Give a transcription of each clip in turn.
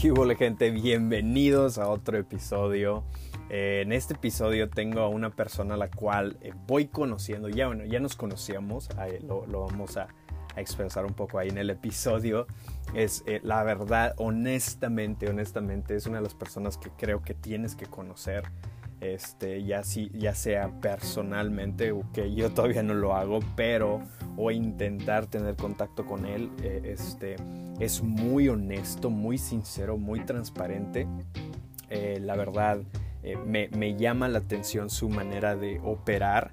¿Qué gente? Bienvenidos a otro episodio. Eh, en este episodio tengo a una persona a la cual eh, voy conociendo. Ya, bueno, ya nos conocíamos, lo, vamos a, expresar un poco ahí en el episodio. Es eh, la verdad, honestamente, honestamente, es una de las personas que creo que tienes que conocer. Este, ya, si, ya sea personalmente, que yo todavía no lo hago, pero o intentar tener contacto con él. este, es muy honesto, muy sincero, muy transparente. Eh, la verdad, eh, me, llama la atención su manera de operar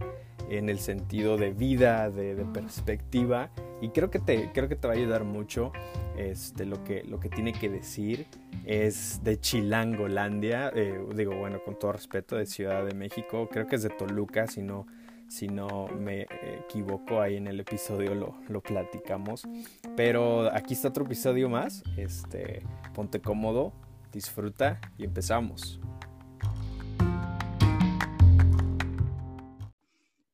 en el sentido de vida, de, perspectiva. Y creo que, te, creo que te va a ayudar mucho. Este, lo, que, lo que tiene que decir es de Chilangolandia. Eh, digo, bueno, con todo respeto, de Ciudad de México. Creo que es de Toluca, si no, si no me equivoco, ahí en el episodio lo, lo, platicamos. Pero aquí está otro episodio más. Este, ponte cómodo, disfruta y empezamos.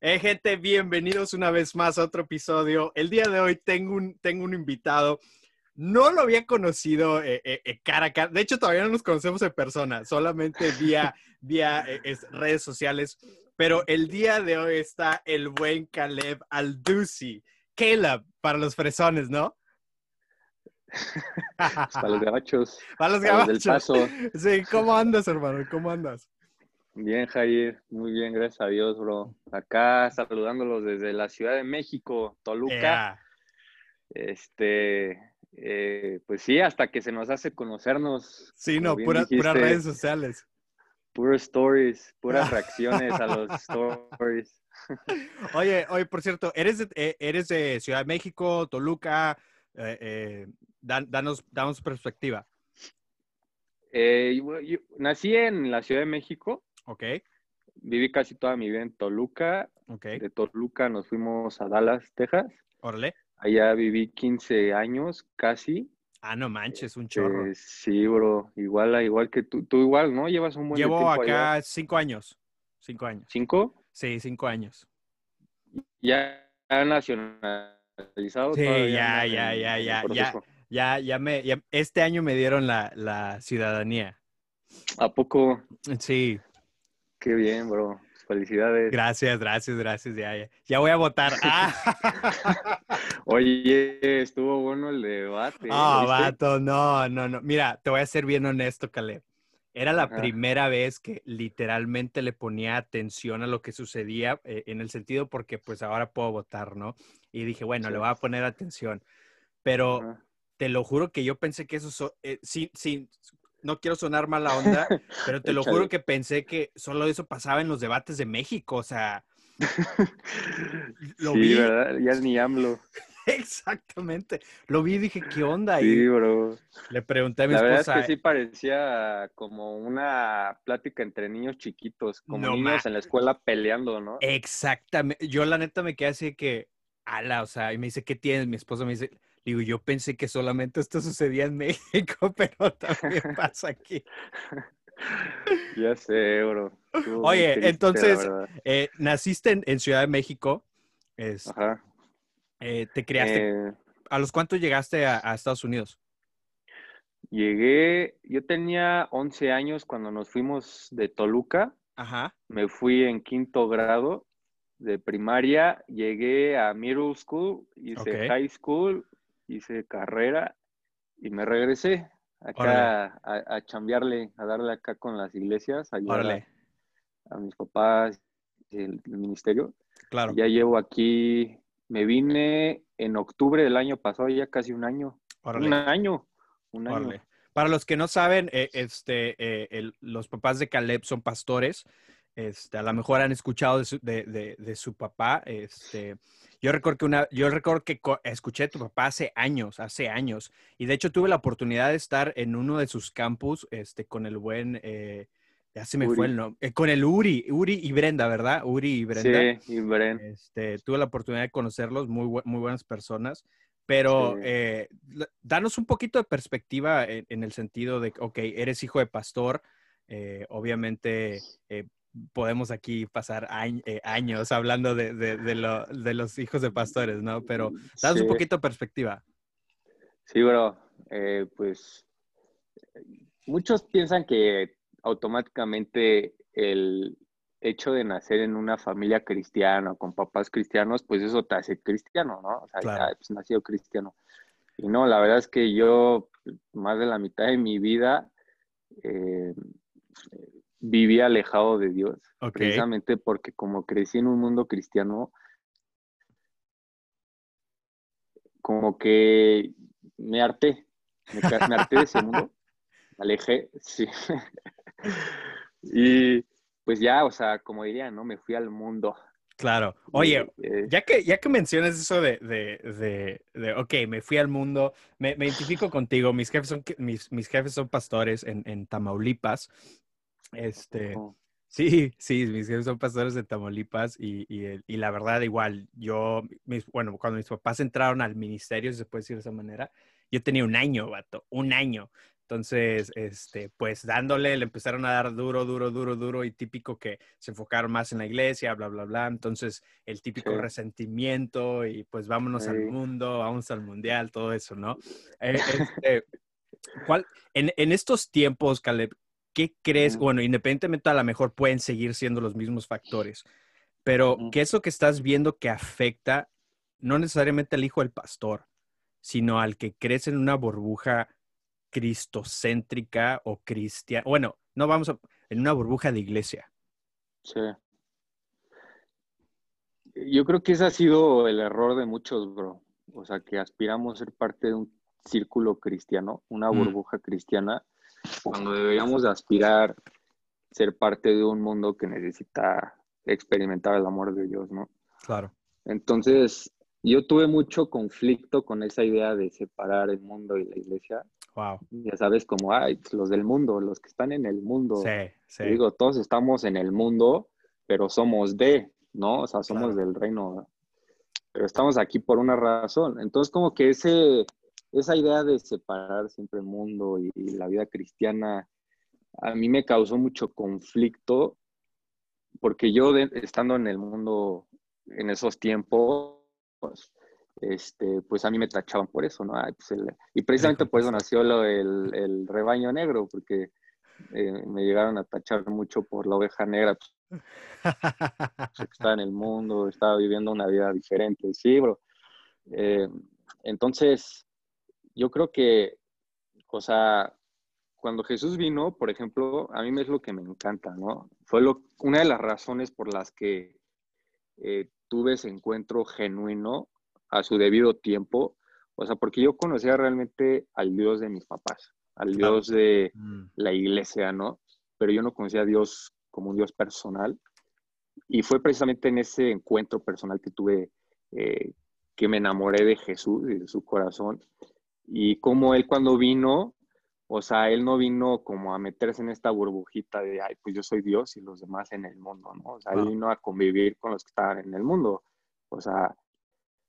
Hey gente, bienvenidos una vez más a otro episodio. El día de hoy tengo un, tengo un invitado. No lo había conocido eh, eh, eh, cara a cara. De hecho, todavía no nos conocemos en persona, solamente vía, vía redes sociales. Pero el día de hoy está el buen Caleb Aldusi. Caleb, para los fresones, ¿no? para los gabachos. Para los gabachos. Sí, ¿cómo andas, hermano? ¿Cómo andas? Bien, Jair. Muy bien, gracias a Dios, bro. Acá saludándolos desde la Ciudad de México, Toluca. Este, eh, pues sí, hasta que se nos hace conocernos. Sí, no, puras redes sociales. Puros stories, puras reacciones a los stories. Oye, oye, por cierto, ¿eres de, eh, eres de Ciudad de México, Toluca? Eh, eh danos, danos perspectiva. Nací en la Ciudad de México. Ok. Viví casi toda mi vida en Toluca. Ok. De Toluca nos fuimos a Dallas, Texas. Órale. Allá viví 15 años, casi. Ah, no manches, un chorro. Eh, sí, bro. Igual, igual que tú. Tú igual, ¿no? Llevas un buen Llevo acá cinco años. Cinco años. ¿Cinco? Sí, cinco años. ¿Ya nacionalizado? Sí, ya, ya, ya, ya, ya, ya, ya me, este año me dieron la, la ciudadanía. ¿A poco? Sí. Qué bien, bro. Felicidades. Gracias, gracias, gracias. Ya, ya. ya voy a votar. Ah. Oye, estuvo bueno el debate. Ah, vato, no, no, no. Mira, te voy a ser bien honesto, Caleb. Era la primera vez que literalmente le ponía atención a lo que sucedía eh, en el sentido porque pues ahora puedo votar, ¿no? Y dije, bueno, le voy a poner atención. Pero te lo juro que yo pensé que eso, eh, sí, sí, no quiero sonar mala onda, pero te lo juro que pensé que solo eso pasaba en los debates de México, o sea. lo sí, ¿verdad? Ya ni AMLO. Exactamente. Lo vi y dije, ¿qué onda? Sí, bro. Le pregunté a mi La esposa. verdad es que sí parecía como una plática entre niños chiquitos, como niños en la escuela peleando, ¿no? Exactamente. Yo la neta me quedé así que, ala, o sea, y me dice, ¿qué tienes? Mi esposa me dice, Digo, yo pensé que solamente esto sucedía en México, pero también pasa aquí. Ya sé, bro. Oye, entonces, eh, naciste en, Ciudad de México. Ajá. Eh, ¿Te criaste? Eh. ¿A los cuántos llegaste a, Estados Unidos? Llegué, yo tenía 11 años cuando nos fuimos de Toluca. Ajá. Me fui en quinto grado de primaria, llegué a middle school, hice high school, hice carrera y me regresé acá a, a, chambearle, a darle acá con las iglesias, a ayudar a, mis papás, el, ministerio. Claro. Ya llevo aquí, me vine en octubre del año pasado, ya casi un año. Un año. Un año. Para los que no saben, eh, este, eh, los papás de Caleb son pastores. Este, a lo mejor han escuchado de su, de, de su papá. Este, yo recuerdo que una, yo recuerdo que escuché a tu papá hace años, hace años, y de hecho tuve la oportunidad de estar en uno de sus campus, este, con el buen, eh, ya se me fue el nombre, eh, con el Uri, Uri y Brenda, ¿verdad? Uri y Brenda. Sí, y Brenda. Este, tuve la oportunidad de conocerlos, muy, muy buenas personas, pero eh, danos un poquito de perspectiva en, el sentido de, ok, eres hijo de pastor, obviamente podemos aquí pasar eh, años hablando de, los hijos de pastores, ¿no? Pero danos un poquito de perspectiva. Sí, bro. Eh, pues muchos piensan que automáticamente el hecho de nacer en una familia cristiana, con papás cristianos, pues eso te hace cristiano, ¿no? O sea, ya, pues, nacido cristiano. Y no, la verdad es que yo más de la mitad de mi vida eh, viví alejado de Dios, precisamente porque como crecí en un mundo cristiano, como que me harté, me, harté de ese mundo, me alejé, sí. y pues ya, o sea, como diría, ¿no? Me fui al mundo. Claro. Oye, eh, ya, que, ya que mencionas eso de, de, de, ok, me fui al mundo, me, identifico contigo, mis jefes son, mis, mis jefes son pastores en, en Tamaulipas. Este, oh. sí, sí, mis jefes son pastores de Tamaulipas y, y, y la verdad igual, yo, mis, bueno, cuando mis papás entraron al ministerio, si se puede decir de esa manera, yo tenía un año, vato, un año. Entonces, este, pues dándole, le empezaron a dar duro, duro, duro, duro y típico que se enfocaron más en la iglesia, bla, bla, bla. Entonces, el típico resentimiento y pues vámonos al mundo, vamos al mundial, todo eso, ¿no? Eh, este, ¿cuál, en, en, estos tiempos, Caleb, ¿qué crees? Bueno, independientemente a lo mejor pueden seguir siendo los mismos factores, pero ¿qué es lo que estás viendo que afecta no necesariamente al hijo del pastor, sino al que crece en una burbuja cristocéntrica o cristiana. Bueno, no vamos a. en una burbuja de iglesia. Sí. Yo creo que ese ha sido el error de muchos, bro. O sea, que aspiramos a ser parte de un círculo cristiano, una mm. burbuja cristiana, cuando deberíamos de aspirar ser parte de un mundo que necesita experimentar el amor de Dios, ¿no? Claro. Entonces, yo tuve mucho conflicto con esa idea de separar el mundo y la iglesia. Wow. Ya sabes, como, ay, pues, los del mundo, los que están en el mundo. Sí, sí. Digo, todos estamos en el mundo, pero somos de, ¿no? O sea, somos del reino. Pero estamos aquí por una razón. Entonces, como que ese, esa idea de separar siempre el mundo y, la vida cristiana, a mí me causó mucho conflicto, porque yo, estando en el mundo en esos tiempos, este, pues a mí me tachaban por eso, ¿no? Pues y precisamente por eso nació lo, el, el rebaño negro, porque eh, me llegaron a tachar mucho por la oveja negra. Pues, estaba en el mundo, estaba viviendo una vida diferente, sí, bro. Eh, entonces, yo creo que, o sea, cuando Jesús vino, por ejemplo, a mí es lo que me encanta, ¿no? Fue lo, una de las razones por las que eh, tuve ese encuentro genuino a su debido tiempo, o sea, porque yo conocía realmente al Dios de mis papás, al Dios de mm. la iglesia, ¿no? Pero yo no conocía a Dios como un Dios personal. Y fue precisamente en ese encuentro personal que tuve eh, que me enamoré de Jesús y de su corazón. Y como Él cuando vino, o sea, Él no vino como a meterse en esta burbujita de, ay, pues yo soy Dios y los demás en el mundo, ¿no? O sea, Él vino a convivir con los que estaban en el mundo. O sea,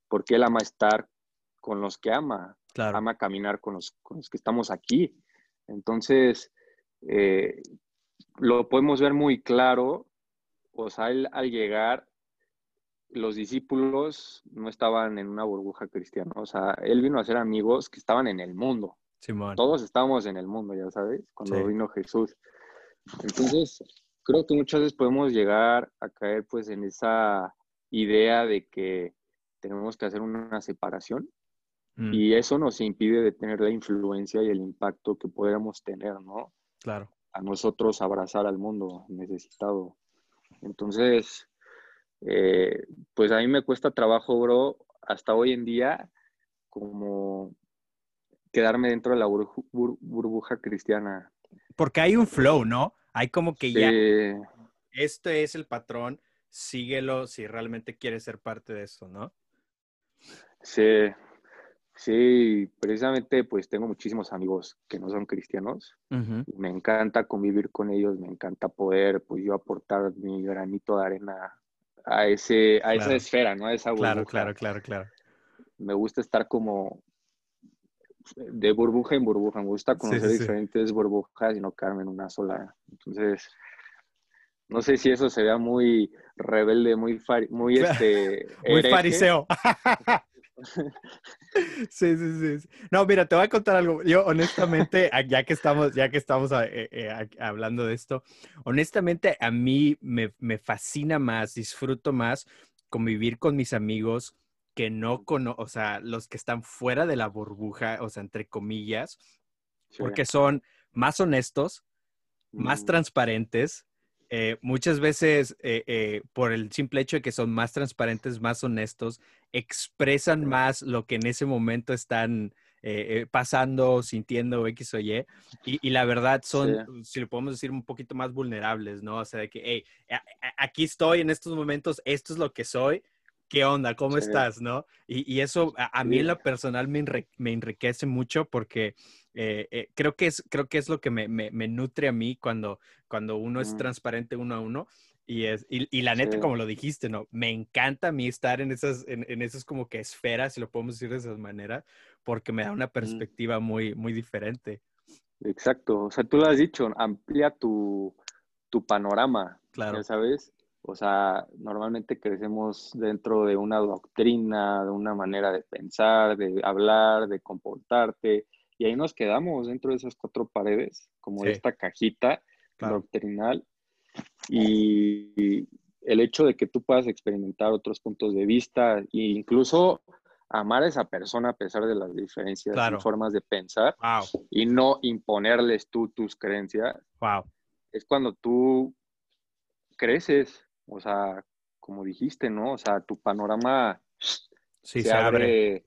porque Él ama estar con los que ama, ama caminar con los, con los que estamos aquí. Entonces, eh, lo podemos ver muy claro, o sea, él, al llegar, los discípulos no estaban en una burbuja cristiana, o sea, él vino a ser amigos que estaban en el mundo. Todos estábamos en el mundo, ya sabes, cuando vino Jesús. Entonces, creo que muchas veces podemos llegar a caer pues en esa idea de que tenemos que hacer una separación mm. y eso nos impide de tener la influencia y el impacto que podríamos tener, ¿no? Claro. A nosotros abrazar al mundo necesitado. Entonces, eh, pues a mí me cuesta trabajo, bro, hasta hoy en día, como quedarme dentro de la burbuja cristiana. Porque hay un flow, ¿no? Hay como que ya, este es el patrón, síguelo si realmente quieres ser parte de eso, ¿no? Sí, sí, precisamente pues tengo muchísimos amigos que no son cristianos. Me encanta convivir con ellos, me encanta poder pues yo aportar mi granito de arena a, ese, a esa esfera, ¿no? A esa burbuja. Claro, claro, claro, claro. Me gusta estar como de burbuja en burbuja, me gusta conocer diferentes burbujas y no quedarme en una sola. Entonces, no sé si eso sería muy rebelde, muy, muy, este, muy fariseo. Sí, sí, sí. No, mira, te voy a contar algo. Yo, honestamente, ya que estamos, ya que estamos eh, eh, hablando de esto, honestamente, a mí me, me, fascina más, disfruto más convivir con mis amigos que no conozco, o sea, los que están fuera de la burbuja, o sea, entre comillas, porque son más honestos, más mm. transparentes, eh, muchas veces, eh, eh, por el simple hecho de que son más transparentes, más honestos, expresan más lo que en ese momento están pasando, sintiendo X o Y. Y, la verdad son, si lo podemos decir, un poquito más vulnerables, ¿no? O sea, de que, hey, aquí estoy en estos momentos, esto es lo que soy. ¿Qué onda? ¿Cómo estás? ¿No? Y, eso a, mí en lo personal me, me enriquece mucho porque eh, eh, creo, que es, creo que es lo que me, me, nutre a mí cuando, cuando uno es transparente uno a uno. Y, es, y, la neta, como lo dijiste, ¿no? Me encanta a mí estar en esas, en, en, esas como que esferas, si lo podemos decir de esa manera, porque me da una perspectiva muy, muy diferente. Exacto. O sea, tú lo has dicho, amplía tu, tu panorama. Claro. Ya sabes. O sea, normalmente crecemos dentro de una doctrina, de una manera de pensar, de hablar, de comportarte, y ahí nos quedamos dentro de esas cuatro paredes, como de esta cajita doctrinal. Y el hecho de que tú puedas experimentar otros puntos de vista e incluso amar a esa persona a pesar de las diferencias y formas de pensar y no imponerles tú tus creencias, wow. es cuando tú creces, o sea, como dijiste, ¿no? O sea, tu panorama se, abre. Eh,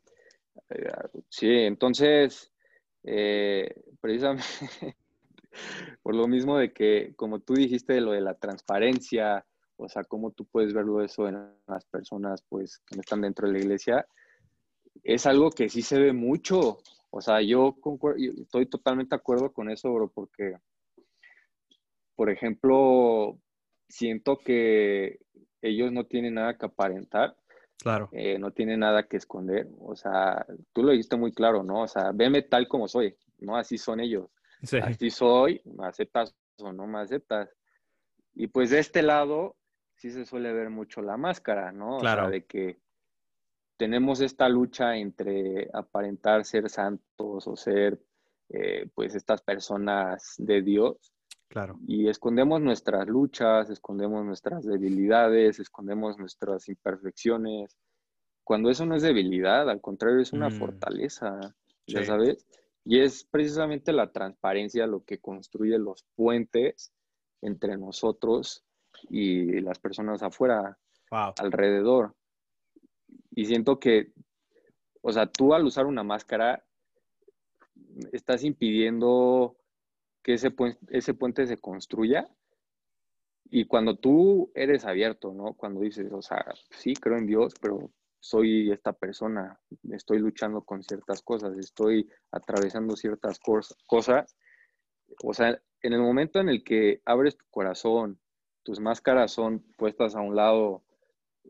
sí, entonces eh, precisamente por lo mismo de que, como tú dijiste, lo de la transparencia, o sea, cómo tú puedes verlo eso en las personas, pues, que no están dentro de la iglesia, es algo que sí se ve mucho. O sea, yo, estoy totalmente de acuerdo con eso, bro, porque, por ejemplo, siento que ellos no tienen nada que aparentar Claro. Eh, no tiene nada que esconder. O sea, tú lo dijiste muy claro, ¿no? O sea, veme tal como soy, ¿no? Así son ellos. Así soy, me aceptas o no me aceptas. Y pues de este lado sí se suele ver mucho la máscara, ¿no? Claro. O sea, de que tenemos esta lucha entre aparentar ser santos o ser, eh, pues, estas personas de Dios. Claro. Y escondemos nuestras luchas, escondemos nuestras debilidades, escondemos nuestras imperfecciones. Cuando eso no es debilidad, al contrario, es una mm. fortaleza, ya sabes. Y es precisamente la transparencia lo que construye los puentes entre nosotros y las personas afuera, alrededor. Y siento que, o sea, tú al usar una máscara, estás impidiendo que ese, ese puente se construya. Y cuando tú eres abierto, ¿no? Cuando dices, o sea, sí, creo en Dios, pero soy esta persona, estoy luchando con ciertas cosas, estoy atravesando ciertas cosas. O sea, en el momento en el que abres tu corazón, tus máscaras son puestas a un lado,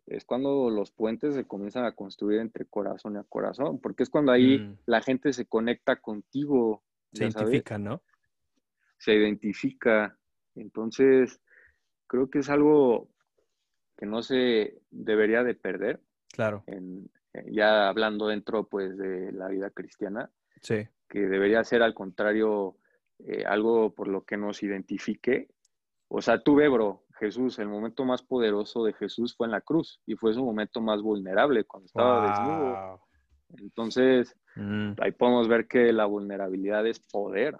es cuando los puentes se comienzan a construir entre corazón y a corazón, porque es cuando ahí mm. la gente se conecta contigo. Se identifica, ¿no? se identifica. Entonces, creo que es algo que no se debería de perder. Claro. ya hablando dentro, pues, de la vida cristiana. Sí. Que debería ser, al contrario, eh, algo por lo que nos identifique. O sea, tú ve, bro, Jesús, el momento más poderoso de Jesús fue en la cruz y fue su momento más vulnerable cuando estaba desnudo. Entonces, mm. ahí podemos ver que la vulnerabilidad es poder.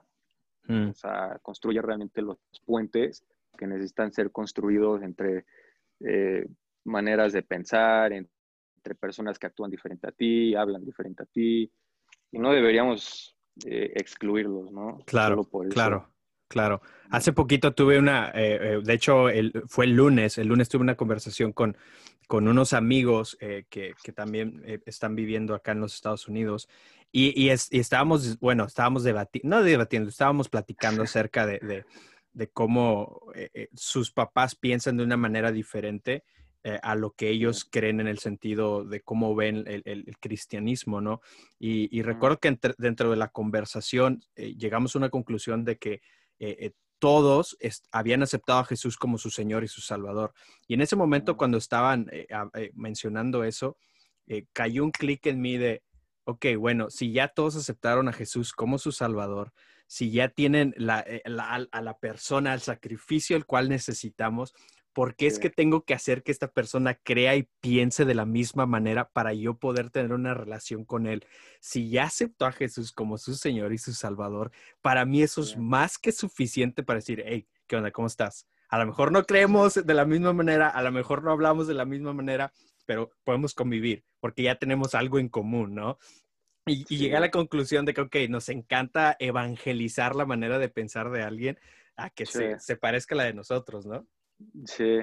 Mm. O sea, construye realmente los puentes que necesitan ser construidos entre eh, maneras de pensar, entre personas que actúan diferente a ti, hablan diferente a ti, y no deberíamos eh, excluirlos, ¿no? Claro, claro. Claro. Hace poquito tuve una, eh, de hecho, fue el lunes, el lunes tuve una conversación con, con unos amigos que, que, también están viviendo acá en los Estados Unidos y, estábamos, bueno, estábamos debatiendo, no debatiendo, estábamos platicando acerca de, cómo eh, eh, sus papás piensan de una manera diferente eh, a lo que ellos creen en el sentido de cómo ven el, cristianismo, ¿no? Y, recuerdo que dentro de la conversación llegamos a una conclusión de que todos habían aceptado a Jesús como su Señor y su Salvador. Y en ese momento, cuando estaban mencionando eso, cayó un clic en mí de, ok, bueno, si ya todos aceptaron a Jesús como su Salvador, si ya tienen eh, a la persona, al sacrificio el cual necesitamos, ¿por qué es que tengo que hacer que esta persona crea y piense de la misma manera para yo poder tener una relación con él? Si ya aceptó a Jesús como su Señor y su Salvador, para mí eso es más que suficiente para decir, hey, ¿qué onda? ¿Cómo estás? A lo mejor no creemos de la misma manera, a lo mejor no hablamos de la misma manera, pero podemos convivir porque ya tenemos algo en común, ¿no? Y, llegué a la conclusión de que, ok, nos encanta evangelizar la manera de pensar de alguien a que se, se parezca a la de nosotros, ¿no? Sí.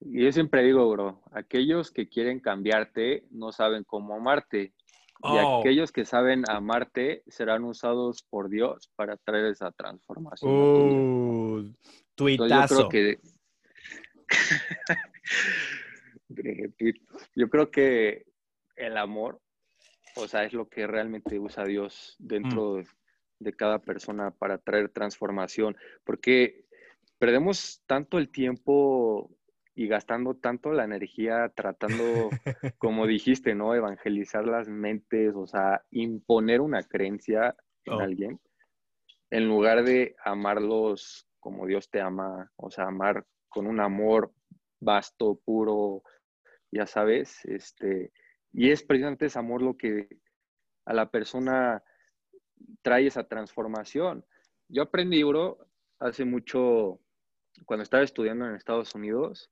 Y yo siempre digo, bro, aquellos que quieren cambiarte no saben cómo amarte. Y oh. aquellos que saben amarte serán usados por Dios para traer esa transformación. Uh, tuitazo. yo creo que yo creo que el amor, o sea, es lo que realmente usa Dios dentro mm. de cada persona para traer transformación, porque perdemos tanto el tiempo y gastando tanto la energía tratando, como dijiste, ¿no? Evangelizar las mentes, o sea, imponer una creencia en oh. alguien, en lugar de amarlos como Dios te ama, o sea, amar con un amor vasto, puro, ya sabes, este, y es precisamente ese amor lo que a la persona trae esa transformación. Yo aprendí, bro, hace mucho, cuando estaba estudiando en Estados Unidos,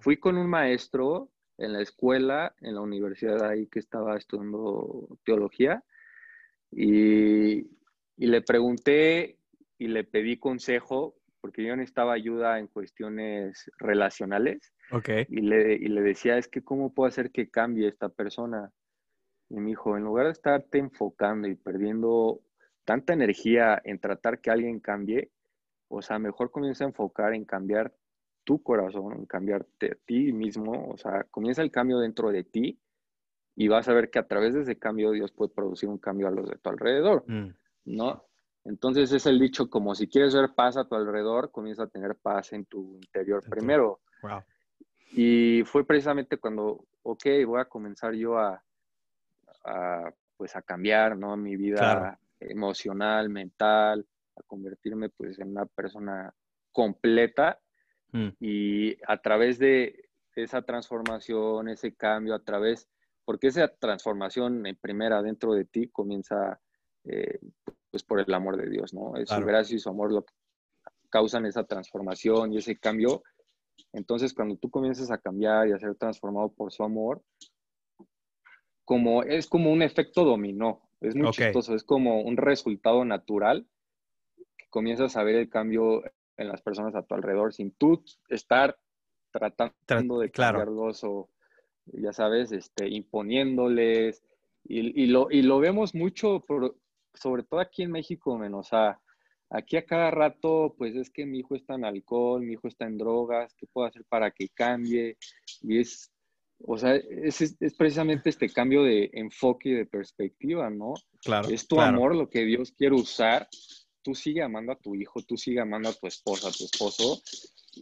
fui con un maestro en la escuela, en la universidad ahí que estaba estudiando teología, y, y le pregunté y le pedí consejo porque yo necesitaba ayuda en cuestiones relacionales. Okay. Y le, y le decía, es que cómo puedo hacer que cambie esta persona. Y me dijo, en lugar de estarte enfocando y perdiendo tanta energía en tratar que alguien cambie, o sea, mejor comienza a enfocar en cambiar tu corazón, en cambiarte a ti mismo, o sea, comienza el cambio dentro de ti y vas a ver que a través de ese cambio Dios puede producir un cambio a los de tu alrededor, mm. ¿no? Entonces es el dicho como si quieres ver paz a tu alrededor, comienza a tener paz en tu interior primero. Y fue precisamente cuando, ok, voy a comenzar yo a, pues a cambiar, ¿no? Mi vida emocional, mental, a convertirme pues en una persona completa. Mm. Y a través de esa transformación, ese cambio, a través, porque esa transformación en primera dentro de ti comienza eh, pues por el amor de Dios, ¿no? Es su gracia y su amor lo que causan esa transformación y ese cambio. Entonces, cuando tú comienzas a cambiar y a ser transformado por su amor, como es como un efecto dominó, es muy chistoso, es como un resultado natural comienzas a ver el cambio en las personas a tu alrededor sin tú estar tratando de cambiarlos o ya sabes, este, imponiéndoles y, lo, y lo vemos mucho por, sobre todo aquí en México, menos a aquí a cada rato, pues es que mi hijo está en alcohol, mi hijo está en drogas, ¿qué puedo hacer para que cambie? Y es, o sea, es, precisamente este cambio de enfoque y de perspectiva, ¿no? Claro. Es tu amor lo que Dios quiere usar. Tú sigue amando a tu hijo, tú sigue amando a tu esposa, a tu esposo,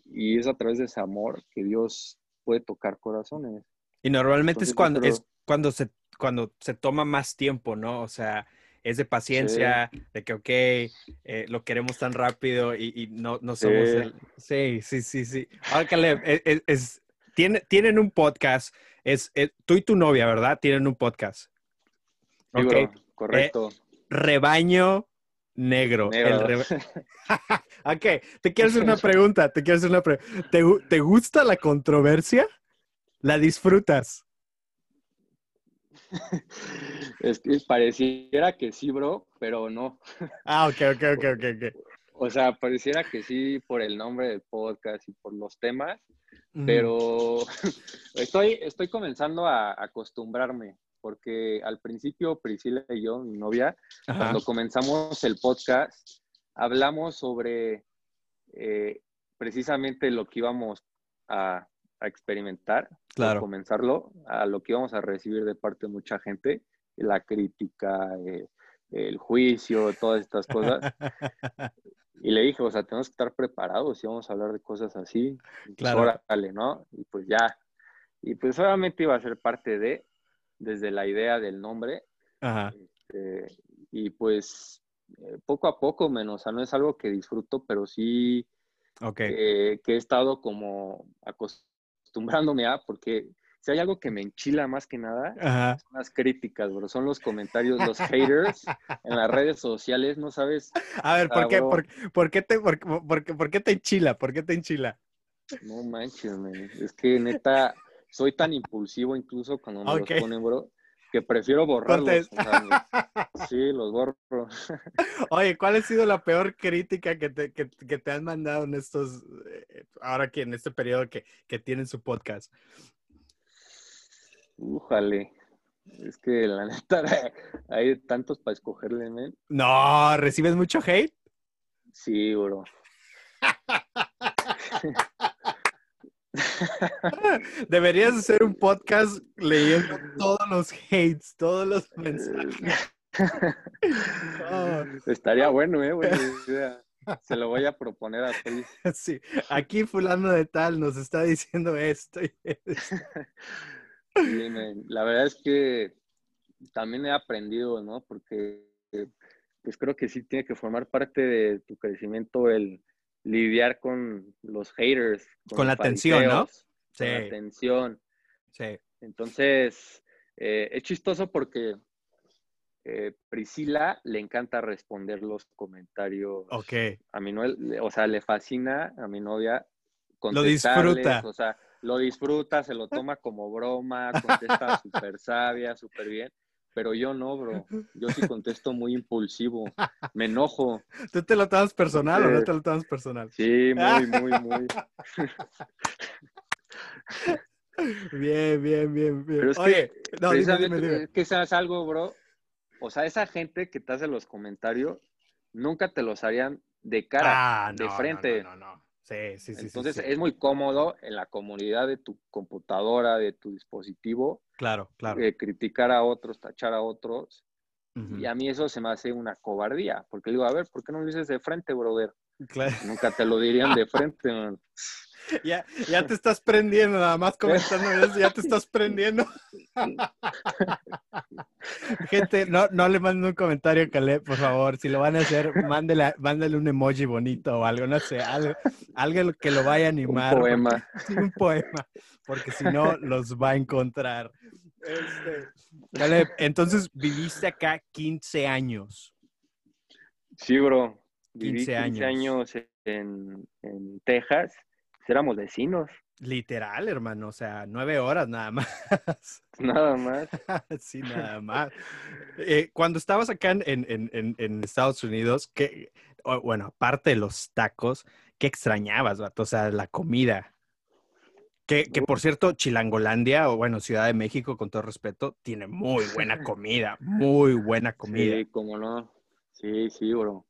y es a través de ese amor que Dios puede tocar corazones. Y normalmente es cuando, es cuando se, cuando se toma más tiempo, ¿no? O sea, es de paciencia, de que, ok, eh, lo queremos tan rápido y, no, no somos el... Sí, sí, sí, sí. Ahora, Caleb, e, e, tienen un podcast, es, tú y tu novia, ¿verdad? Tienen un podcast. Okay. correcto. Eh, rebaño negro. ok, te quiero hacer una pregunta, te quiero hacer una pregunta. ¿Te, ¿Te gusta la controversia? ¿La disfrutas? es que pareciera que sí, bro, pero no. Ah, ok, ok, ok, ok, ok. O sea, pareciera que sí por el nombre del podcast y por los temas, pero estoy, estoy comenzando a acostumbrarme, porque al principio Priscila y yo, mi novia, cuando comenzamos el podcast, hablamos sobre eh, precisamente lo que íbamos a a experimentar, claro. comenzarlo, a lo que íbamos a recibir de parte de mucha gente, la crítica, eh, el juicio, todas estas cosas. y le dije, o sea, tenemos que estar preparados y vamos a hablar de cosas así. Pues, claro. Órale, ¿no? Y pues ya. Y pues obviamente iba a ser parte de, desde la idea del nombre. Este, y pues eh, poco a poco, menos, o sea, no es algo que disfruto, pero sí que he estado como acostumbrándome a, porque si hay algo que me enchila más que nada, son las críticas, bro. Son los comentarios, los haters en las redes sociales, no sabes. A ver, ¿por, qué, por, qué te, por, por, qué te enchila? ¿Por qué te enchila? No manches, man. Es que neta, soy tan impulsivo incluso cuando me los ponen, bro, que prefiero borrarlos. sí, los borro. Oye, ¿cuál ha sido la peor crítica que te, que, que te han mandado en estos, eh, ahora que en este periodo que, que tienen su podcast? Újale. Es que la neta hay tantos para escogerle, ¿no? No, ¿recibes mucho hate? Sí, bro. Deberías hacer un podcast leyendo todos los hates, todos los mensajes. Estaría bueno, ¿eh? Se lo voy a proponer a ti. Sí, aquí fulano de tal nos está diciendo esto. Y esto. la verdad es que también he aprendido, ¿no? Porque pues creo que sí tiene que formar parte de tu crecimiento el lidiar con los haters. Con, la atención, ¿no? Sí. Con la atención. Sí. Entonces, eh, es chistoso porque eh, Priscila le encanta responder los comentarios. Ok. A mi novia, o sea, le fascina a mi novia. Lo disfruta. O sea, lo disfruta, se lo toma como broma, contesta súper sabia, súper bien. Pero yo no, bro. Yo sí contesto muy impulsivo. Me enojo. ¿Tú te lo tomas personal o no te lo tomas personal? Sí, muy, muy, muy. Bien, bien, bien, bien. Pero es Oye, que, no, dime, que seas algo, bro. O sea, esa gente que te hace los comentarios, nunca te los harían de cara, ah, de frente. No, no, no. Sí, sí, sí. Entonces es muy cómodo en la comunidad de tu computadora, de tu dispositivo. Claro, claro. Eh, criticar a otros, tachar a otros. Y a mí eso se me hace una cobardía, porque digo, a ver, ¿por qué no lo dices de frente, brother? Claro. Nunca te lo dirían de frente, man. Ya, ya te estás prendiendo, nada más comentando eso, ya te estás prendiendo. Gente, no, no le manden un comentario a Caleb, por favor. Si lo van a hacer, mándele, mándale un emoji bonito o algo, no sé, algo, algo que lo vaya a animar. Un poema. un poema, porque si no, los va a encontrar. Este, Caleb, entonces viviste acá 15 años. Sí, bro. 15 años. años en, en Texas éramos vecinos. Literal, hermano, o sea, nueve horas nada más. Nada más. sí, nada más. Eh, cuando estabas acá en, en, en, Estados Unidos, ¿qué, bueno, aparte de los tacos, ¿qué extrañabas, vato? O sea, la comida. Que, que, por cierto, Chilangolandia, o bueno, Ciudad de México, con todo respeto, tiene muy buena comida, muy buena comida. Sí, cómo no. Sí, sí, bro.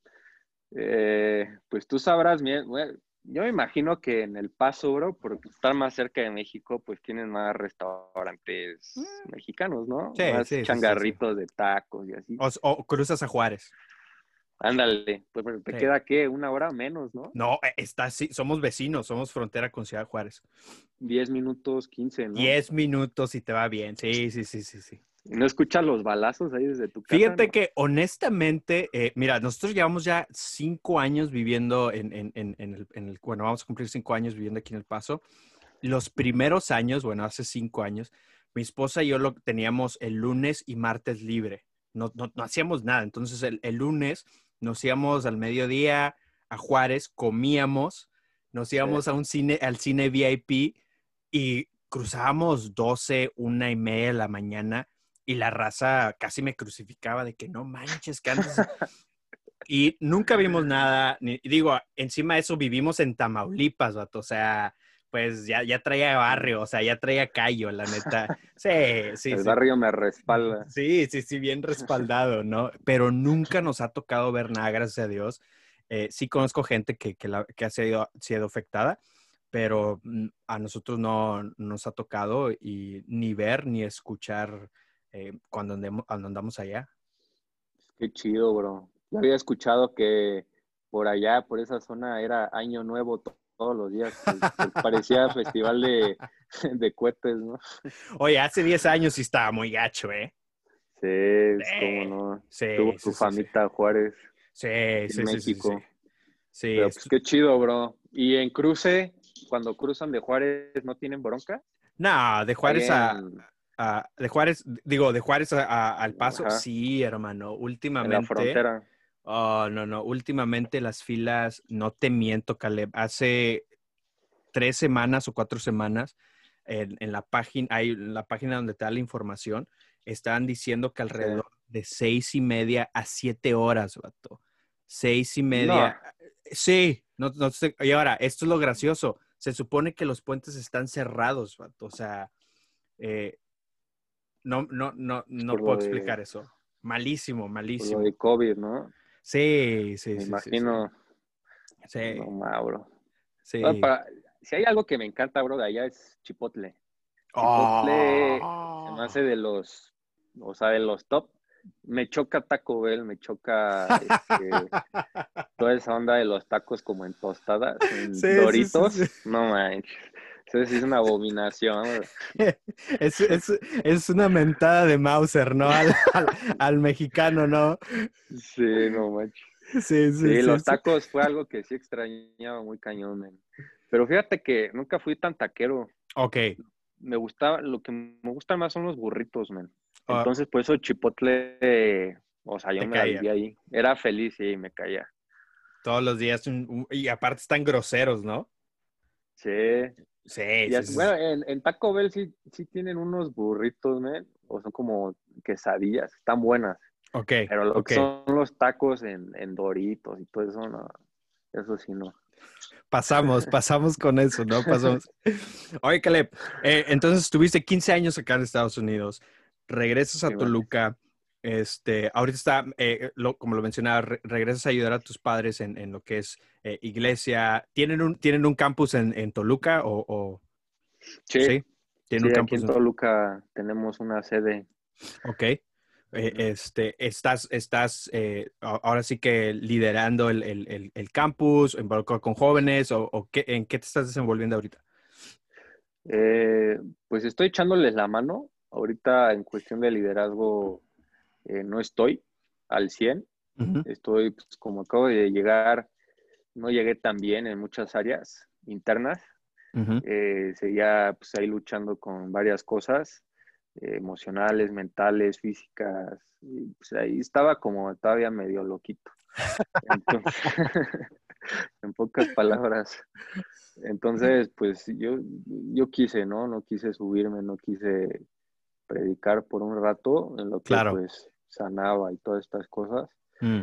Eh, pues tú sabrás bien, yo me imagino que en El Paso, bro, por estar más cerca de México, pues tienen más restaurantes mm. mexicanos, ¿no? Sí, más changarritos de tacos y así. O, cruzas a Juárez. Ándale, pues te queda qué, una hora menos, ¿no? No, eh, está sí, somos vecinos, somos frontera con Ciudad Juárez. Diez minutos, quince, ¿no? Diez minutos y te va bien, sí, sí, sí, sí, sí. ¿No escuchas los balazos ahí desde tu casa? Fíjate que honestamente, eh, mira, nosotros llevamos ya cinco años viviendo en, en, en, el, en, el, bueno, vamos a cumplir cinco años viviendo aquí en El Paso. Los primeros años, bueno, hace cinco años, mi esposa y yo lo teníamos el lunes y martes libre. No, no, no hacíamos nada. Entonces el, el, lunes nos íbamos al mediodía a Juárez, comíamos, nos íbamos a un cine, al cine VIP y cruzábamos 12, una y media de la mañana y la raza casi me crucificaba de que no manches, que antes... y nunca vimos nada, ni, digo, encima de eso vivimos en Tamaulipas, o sea, pues ya, ya traía barrio, o sea, ya traía callo, la neta. Sí, sí. El barrio me respalda. Sí, sí, sí, bien respaldado, ¿no? Pero nunca nos ha tocado ver nada, gracias a Dios. Eh, sí conozco gente que, que, la, que ha sido, sido afectada, pero mm, a nosotros no nos ha tocado y ni ver ni escuchar eh, cuando, andemos, andamos allá. Qué chido, bro. Yo había escuchado que por allá, por esa zona, era año nuevo todos los días. parecía festival de, de cohetes, ¿no? Oye, hace 10 años sí estaba muy gacho, ¿eh? Sí, como no. Sí, Tuvo su famita Juárez. Sí, sí, México. sí, Pero pues qué chido, bro. Y en cruce, cuando cruzan de Juárez, ¿no tienen bronca? No, de Juárez a, de Juárez, digo, de Juárez al Paso, sí, hermano. Últimamente. En la frontera. Oh, no, no. Últimamente las filas, no te miento, Caleb. Hace tres semanas o cuatro semanas, en, la página, hay la página donde te da la información, estaban diciendo que alrededor de seis y media a siete horas, vato. Seis y media. Sí, no, no y ahora, esto es lo gracioso. Se supone que los puentes están cerrados, vato. O sea, eh, no, no, no, no puedo explicar eso. Malísimo, malísimo. Por lo de COVID, ¿no? Sí, sí, me sí. imagino. Sí. No, bro. Sí. si hay algo que me encanta, bro, de allá es Chipotle. Chipotle oh. me hace de los, o sea, de los top. Me choca Taco Bell, me choca este, toda esa onda de los tacos como en tostadas, en doritos. no manches. Sí es una abominación. es, es, es, una mentada de Mauser, ¿no? Al, al, mexicano, ¿no? Sí, no manches. Sí, sí, sí, los tacos fue algo que sí extrañaba muy cañón, man. Pero fíjate que nunca fui tan taquero. Ok. Me gustaba, lo que me gusta más son los burritos, man. Ah. Entonces, por eso Chipotle, o sea, yo me caía. ahí. Era feliz y me caía. Todos los días, y aparte están groseros, ¿no? Sí. Sí, Bueno, en, Taco Bell sí, sí tienen unos burritos, ¿me? o son como quesadillas, están buenas. Ok. Pero lo que son los tacos en, en, Doritos y todo eso, no, eso sí no. Pasamos, pasamos con eso, ¿no? Pasamos. Oye, Caleb, eh, entonces estuviste 15 años acá en Estados Unidos, regresas a Toluca, este, ahorita está, eh, como lo mencionaba, regresas a ayudar a tus padres en, en lo que es eh, iglesia. ¿Tienen un, ¿Tienen un campus en, en Toluca o, Sí. ¿Tienen un campus aquí en Toluca tenemos una sede. Ok. Eh, este, estás, estás ahora sí que liderando el, el, el, campus, involucrado con jóvenes o, qué, en qué te estás desenvolviendo ahorita? pues estoy echándoles la mano. Ahorita en cuestión de liderazgo eh, no estoy al 100. Estoy, pues, como acabo de llegar, no llegué tan bien en muchas áreas internas. Eh, seguía pues, ahí luchando con varias cosas eh, emocionales, mentales, físicas. pues, ahí estaba como todavía medio loquito. en pocas palabras. Entonces, pues yo, yo quise, ¿no? No quise subirme, no quise predicar por un rato en lo que pues sanaba y todas estas cosas. Mm.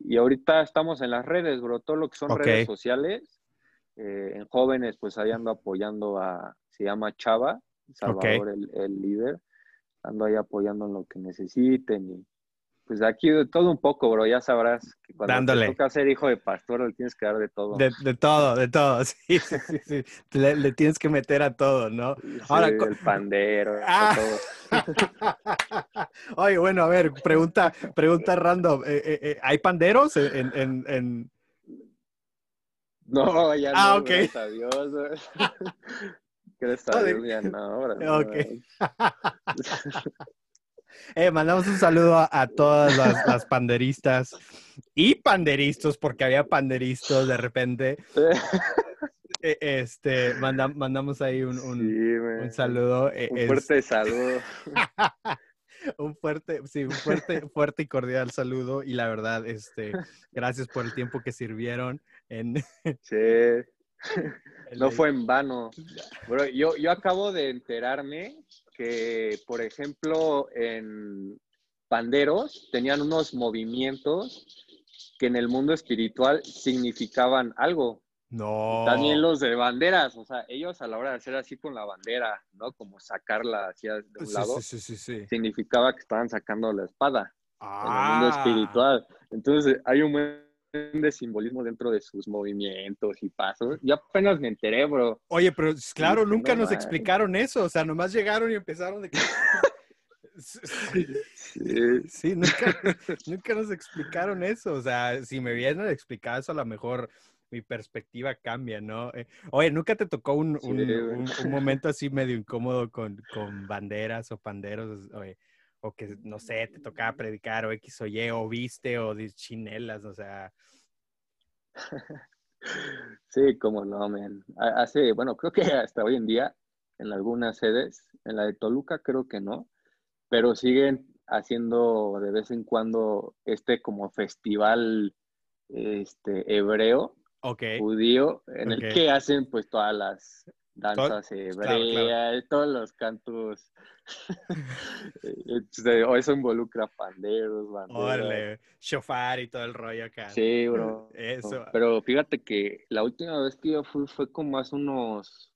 Y ahorita estamos en las redes, bro, todo lo que son redes sociales. Eh, en jóvenes, pues ahí ando apoyando a, se llama Chava, Salvador, el, el, líder. Ando ahí apoyando en lo que necesiten y pues aquí todo un poco, bro. Ya sabrás que cuando te toca ser hijo de pastor le tienes que dar de todo. De, todo, de todo. Sí, sí, sí. Le, tienes que meter a todo, ¿no? Ahora, el pandero, ah. todo. Oye, bueno, a ver, pregunta, pregunta random. Eh, eh, eh, ¿Hay panderos en, en, en... No, ya ah, no. Gracias a Dios. Gracias a Dios, ya no. Ok. Eh, mandamos un saludo a, todas las, panderistas y panderistas, porque había panderistas de repente. Eh, este, mandamos ahí un, un, saludo. Eh, un fuerte saludo. un fuerte, sí, un fuerte, fuerte y cordial saludo. Y la verdad, este, gracias por el tiempo que sirvieron en. Sí. No fue en vano. yo, yo acabo de enterarme que, por ejemplo, en panderos tenían unos movimientos que en el mundo espiritual significaban algo. No. También los de banderas, o sea, ellos a la hora de hacer así con la bandera, ¿no? Como sacarla hacia de un lado, significaba que estaban sacando la espada en el mundo ah. espiritual. Entonces, hay un de simbolismo dentro de sus movimientos y pasos. Yo apenas me enteré, bro. Oye, pero claro, nunca nos explicaron eso. O sea, nomás llegaron y empezaron de que... Sí, sí nunca, nunca, nos explicaron eso. O sea, si me vienen a explicar eso, a lo mejor mi perspectiva cambia, ¿no? Eh, oye, ¿nunca te tocó un, un, momento así medio incómodo con, con banderas o panderos? O que, no sé, te tocaba predicar o X o Y, o viste, o de chinelas, o sea... Sí, como no, men. Hace, bueno, creo que hasta hoy en día, en algunas sedes, en la de Toluca creo que no, pero siguen haciendo de vez en cuando este como festival este, hebreo, judío, en el que hacen pues todas las danzas hebreas, todos los cantos. Este, o eso involucra panderos, banderas. shofar y todo el rollo acá. Sí, bro. Eso. Pero fíjate que la última vez que yo fui fue como hace unos,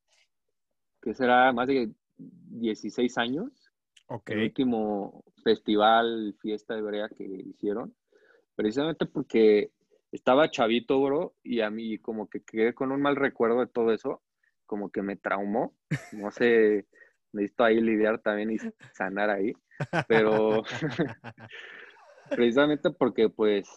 ¿qué será? Más de 16 años. El último festival, fiesta hebrea que hicieron. Precisamente porque estaba chavito, bro, y a mí como que quedé con un mal recuerdo de todo eso, como que me traumó. No sé, necesito ahí lidiar también y sanar ahí. Pero precisamente porque pues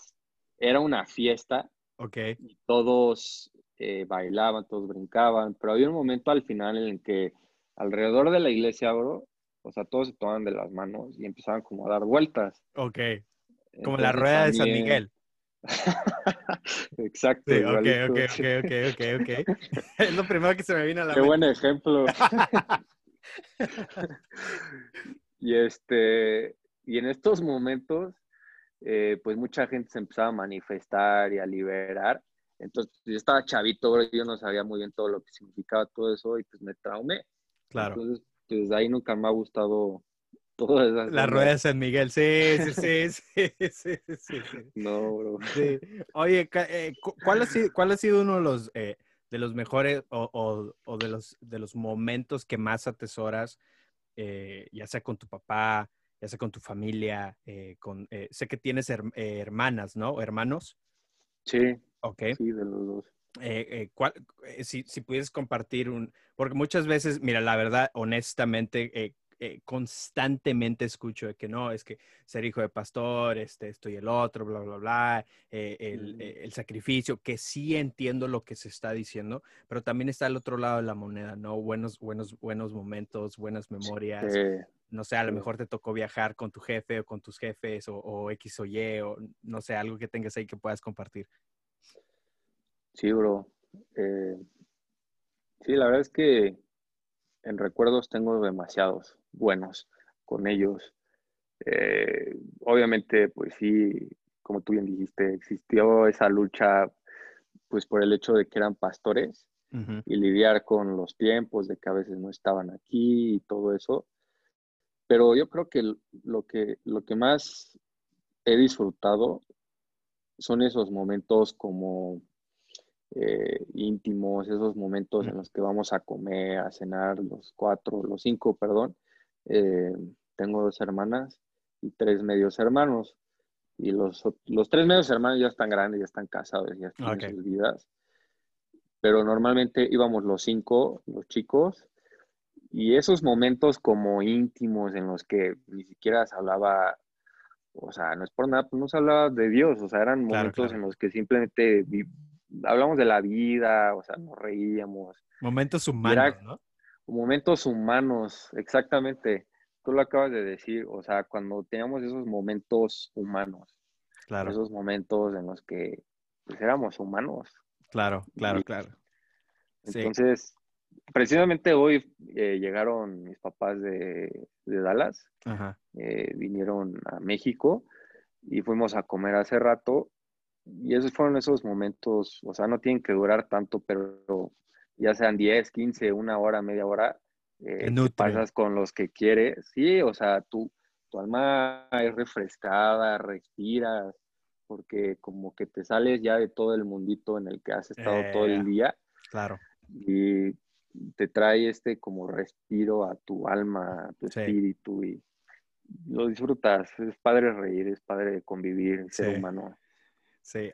era una fiesta. Ok. Y todos eh, bailaban, todos brincaban, pero había un momento al final en el que alrededor de la iglesia, bro, o sea, todos se tomaban de las manos y empezaban como a dar vueltas. Ok. Como la rueda de San Miguel. Exacto. Sí, ok, ok, ok, ok, ok, es lo primero que se me vino a la Qué buen ejemplo. y este, y en estos momentos, eh, pues mucha gente se empezaba a manifestar y a liberar. Entonces, yo estaba chavito, yo no sabía muy bien todo lo que significaba todo eso y pues me traumé. Claro. Entonces, desde ahí nunca me ha gustado todas. La rueda de San Miguel, sí, sí, sí, sí, sí, No, bro. Oye, eh, ¿cuál, ha sido, ¿cuál ha sido uno de los, eh, de los mejores o, de, los, de los momentos que más atesoras, eh, ya sea con tu papá, ya sea con tu familia, con, sé que tienes hermanas, ¿no? ¿Hermanos? Sí. Ok. Sí, de los dos. si, si pudieses compartir un, porque muchas veces, mira, la verdad, honestamente, eh, constantemente escucho de que no, es que ser hijo de pastor, este, esto y el otro, bla, bla, bla, eh, el, eh, el, sacrificio, que sí entiendo lo que se está diciendo, pero también está el otro lado de la moneda, ¿no? Buenos, buenos, buenos momentos, buenas memorias. No sé, a lo mejor te tocó viajar con tu jefe o con tus jefes o, o X o Y, o no sé, algo que tengas ahí que puedas compartir. Sí, bro. sí, la verdad es que en recuerdos tengo demasiados buenos con ellos. Eh, obviamente, pues sí, como tú bien dijiste, existió esa lucha, pues por el hecho de que eran pastores y lidiar con los tiempos, de que a veces no estaban aquí y todo eso. Pero yo creo que lo que, lo que más he disfrutado son esos momentos como eh, íntimos, esos momentos en los que vamos a comer, a cenar, los cuatro, los cinco, perdón, eh, tengo dos hermanas y tres medios hermanos. Y los, los tres medios hermanos ya están grandes, ya están casados, ya están en sus vidas. Pero normalmente íbamos los cinco, los chicos, y esos momentos como íntimos en los que ni siquiera se hablaba, o sea, no es por nada, pues no se hablaba de Dios, o sea, eran momentos en los que simplemente hablamos de la vida, o sea, nos reíamos. Momentos humanos, ¿no? Momentos humanos, exactamente. Tú lo acabas de decir, o sea, cuando teníamos esos momentos humanos, claro. esos momentos en los que pues, éramos humanos. Claro, claro, claro. Entonces, precisamente hoy eh, llegaron mis papás de, Dallas, eh, vinieron a México y fuimos a comer hace rato y esos fueron esos momentos, o sea, no tienen que durar tanto, pero ya sean 10, 15, una hora, media hora, eh, pasas con los que quieres, sí, o sea, tu, tu alma es refrescada, respiras, porque como que te sales ya de todo el mundito en el que has estado todo el eh, día. Claro. Y te trae este como respiro a tu alma, a tu espíritu y lo disfrutas. Es padre reír, es padre convivir, ser humano. Sí,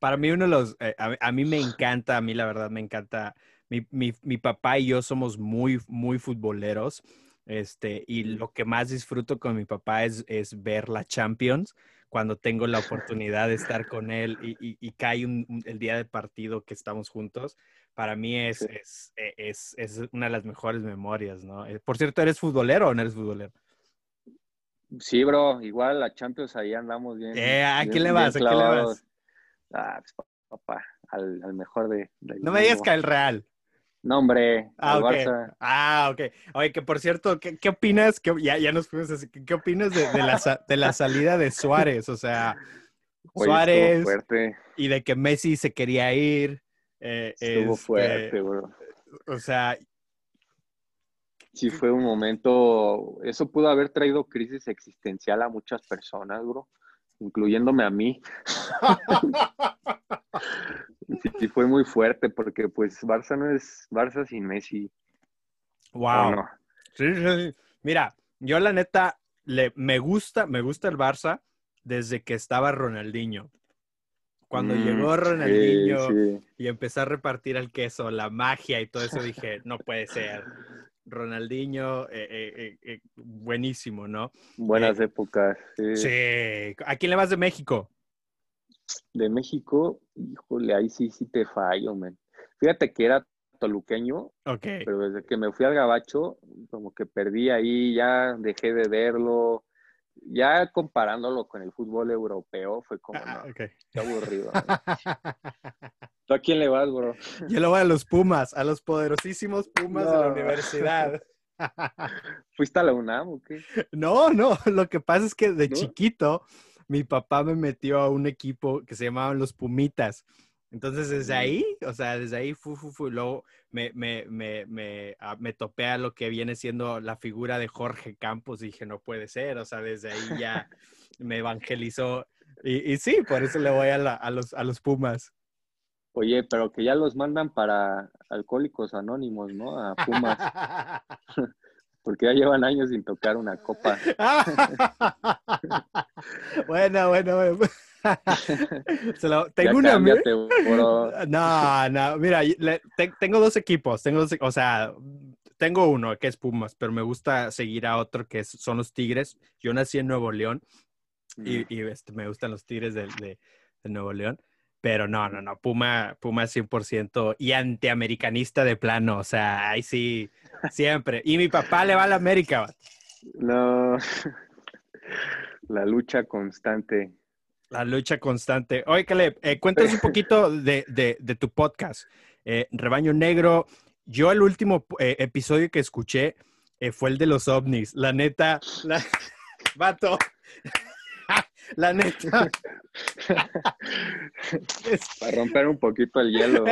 para mí uno de los, eh, a, mí me encanta, a mí la verdad me encanta, mi, mi, mi, papá y yo somos muy, muy futboleros, este, y lo que más disfruto con mi papá es, es ver la Champions cuando tengo la oportunidad de estar con él y, cae el día de partido que estamos juntos, para mí es, e, es, es, una de las mejores memorias, ¿no? Eh, por cierto, ¿eres futbolero o no eres futbolero? Sí, bro, igual la Champions ahí andamos bien. Eh, ¿A quién le vas? ¿A quién le vas? Ah, pues, papá, al, mejor de, No me digas que al Real. No, hombre, ah, al Barça. Ah, ok. Oye, que por cierto, ¿qué, qué opinas? Que, ya, ya nos fuimos así. ¿Qué, opinas de, de, la, de la salida de Suárez? O sea, Suárez. Y de que Messi se quería ir. Eh, estuvo este, fuerte, bro. O sea, sí fue un momento, eso pudo haber traído crisis existencial a muchas personas, bro, incluyéndome a mí. sí, fue muy fuerte porque pues Barça no es Barça sin Messi. Wow. Sí, sí, sí. Mira, yo la neta le, me gusta, me gusta el Barça desde que estaba Ronaldinho. Cuando mm, llegó Ronaldinho y empezó a repartir el queso, la magia y todo eso, dije, no puede ser. Ronaldinho, eh, eh, eh, buenísimo, ¿no? Buenas épocas. Sí. ¿A quién le vas de México? De México, híjole, ahí sí, sí te fallo, man. Fíjate que era toluqueño, okay. pero desde que me fui al gabacho, como que perdí ahí, ya dejé de verlo. Ya comparándolo con el fútbol europeo, fue como, ah, no, qué aburrido. ¿Tú a quién le vas, bro? Yo le voy a los Pumas, a los poderosísimos Pumas de la universidad. ¿Fuiste a la UNAM o qué? No, no, lo que pasa es que de chiquito mi papá me metió a un equipo que se llamaban los Pumitas. Entonces, desde ahí, o sea, desde ahí, fu, fu, fu, luego me, me, me, me, ah, me topé a lo que viene siendo la figura de Jorge Campos y dije, no puede ser, o sea, desde ahí ya me evangelizó. Y, y sí, por eso le voy a, a, los, a los Pumas. Oye, pero que ya los mandan para alcohólicos anónimos, ¿no? A Pumas. Porque ya llevan años sin tocar una copa. bueno, bueno, bueno. tengo una. No, no, mira, tengo dos equipos. Tengo o sea, tengo uno que es Pumas, pero me gusta seguir a otro que son los Tigres. Yo nací en Nuevo León y, este, me gustan los Tigres de, de Nuevo León. Pero no, no, no, Puma, Puma 100% y antiamericanista de plano, o sea, ahí sí, siempre. Y mi papá le va a la América. No, la lucha constante. La lucha constante. Oye, Caleb, eh, cuéntanos un poquito de, de, tu podcast, eh, Rebaño Negro. Yo el último eh, episodio que escuché eh, fue el de los ovnis. La neta, la... vato, la neta. Para romper un poquito el hielo.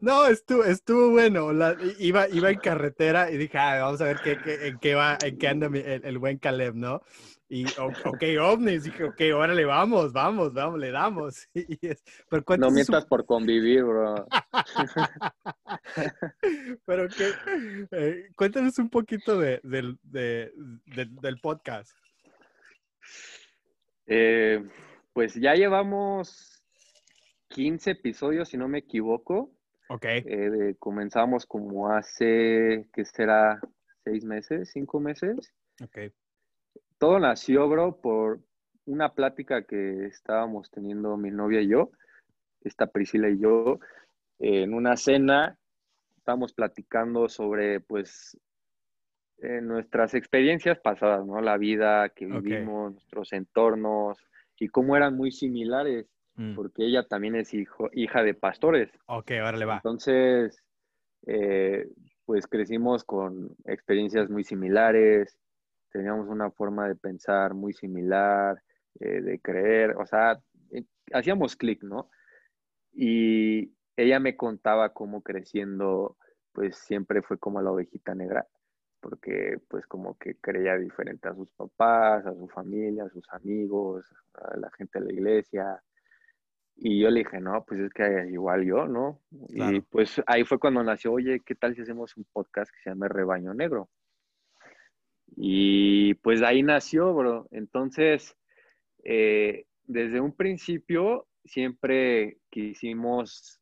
no, estuvo, estuvo bueno. iba, iba en carretera y dije, vamos a ver qué, en, qué va, en qué anda el, buen Caleb, ¿no? Y, ok, ovnis, dije, ok, órale, vamos, vamos, vamos, le damos. no mientas por convivir, bro. pero que, eh, cuéntanos un poquito de, del podcast. Eh, pues ya llevamos 15 episodios, si no me equivoco. Ok. Eh, comenzamos como hace, ¿qué será? ¿Seis meses? ¿Cinco meses? Ok. Todo nació, bro, por una plática que estábamos teniendo mi novia y yo, esta Priscila y yo, en una cena. Estábamos platicando sobre, pues, en nuestras experiencias pasadas, ¿no? La vida que vivimos, nuestros entornos y cómo eran muy similares, mm. porque ella también es hijo, hija de pastores. Ok, ahora le va. Entonces, eh, pues crecimos con experiencias muy similares, teníamos una forma de pensar muy similar, eh, de creer, o sea, eh, hacíamos clic, ¿no? Y ella me contaba cómo creciendo, pues siempre fue como la ovejita negra porque pues como que creía diferente a sus papás, a su familia, a sus amigos, a la gente de la iglesia. Y yo le dije, no, pues es que igual yo, ¿no? Y pues ahí fue cuando nació, oye, ¿qué tal si hacemos un podcast que se llame Rebaño Negro? Y pues ahí nació, bro. Entonces, eh, desde un principio siempre quisimos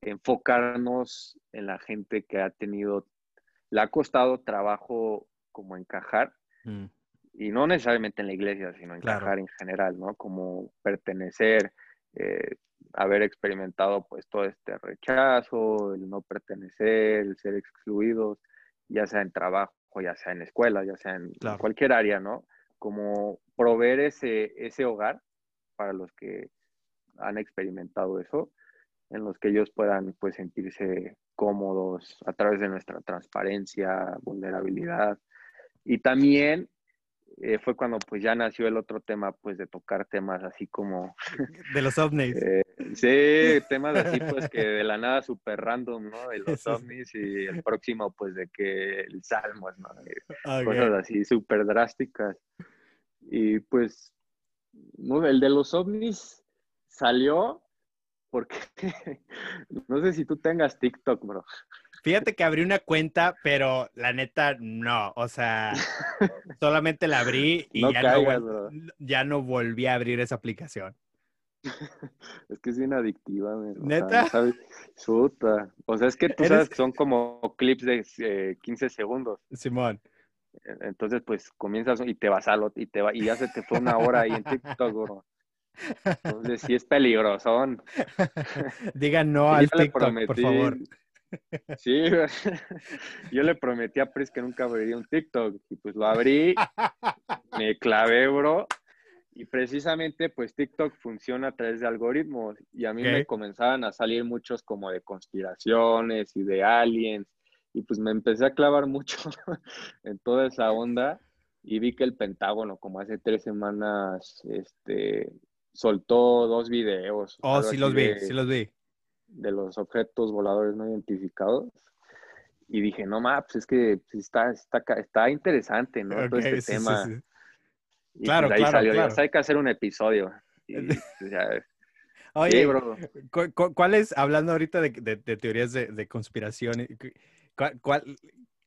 enfocarnos en la gente que ha tenido le ha costado trabajo como encajar. Mm. y no necesariamente en la iglesia, sino encajar en general, ¿no? Como pertenecer, eh, haber experimentado pues todo este rechazo, el no pertenecer, el ser excluidos, ya sea en trabajo, ya sea en escuela, ya sea en cualquier área, ¿no? Como proveer ese, ese hogar para los que han experimentado eso, en los que ellos puedan pues sentirse cómodos a través de nuestra transparencia, vulnerabilidad. Y también eh, fue cuando pues ya nació el otro tema pues de tocar temas así como... De los ovnis. Eh, sí, temas así pues que de la nada súper random, ¿no? De los ovnis y el próximo pues de que el Salmos, ¿no? Cosas así súper drásticas. Y pues, no, el de los ovnis salió porque no sé si tú tengas TikTok, bro. Fíjate que abrí una cuenta, pero la neta no, o sea, solamente la abrí y ya, no, volví a abrir esa aplicación. Es que es bien adictiva, ¿Neta? O sea, es que tú sabes que son como clips de 15 eh, segundos. Simón. Entonces, pues comienzas y te vas a lo, y te va, y ya se te fue una hora ahí en TikTok, bro. Entonces sí es peligroso. Digan no al TikTok, por favor. Sí, yo le prometí a Pris que nunca abriría un TikTok y pues lo abrí, me clavé, bro. Y precisamente pues TikTok funciona a través de algoritmos y a mí me comenzaban a salir muchos como de conspiraciones y de aliens y pues me empecé a clavar mucho en toda esa onda y vi que el Pentágono como hace tres semanas este, soltó dos videos. Oh, sí los vi, sí los vi. De los objetos voladores no identificados. Y dije, no, ma, pues es que está, está, está interesante, ¿no? Todo este tema. Y claro, pues ahí claro, salió, hay que hacer un episodio. Oye, ¿cuál es, hablando ahorita de, teorías de, conspiración, ¿cuál,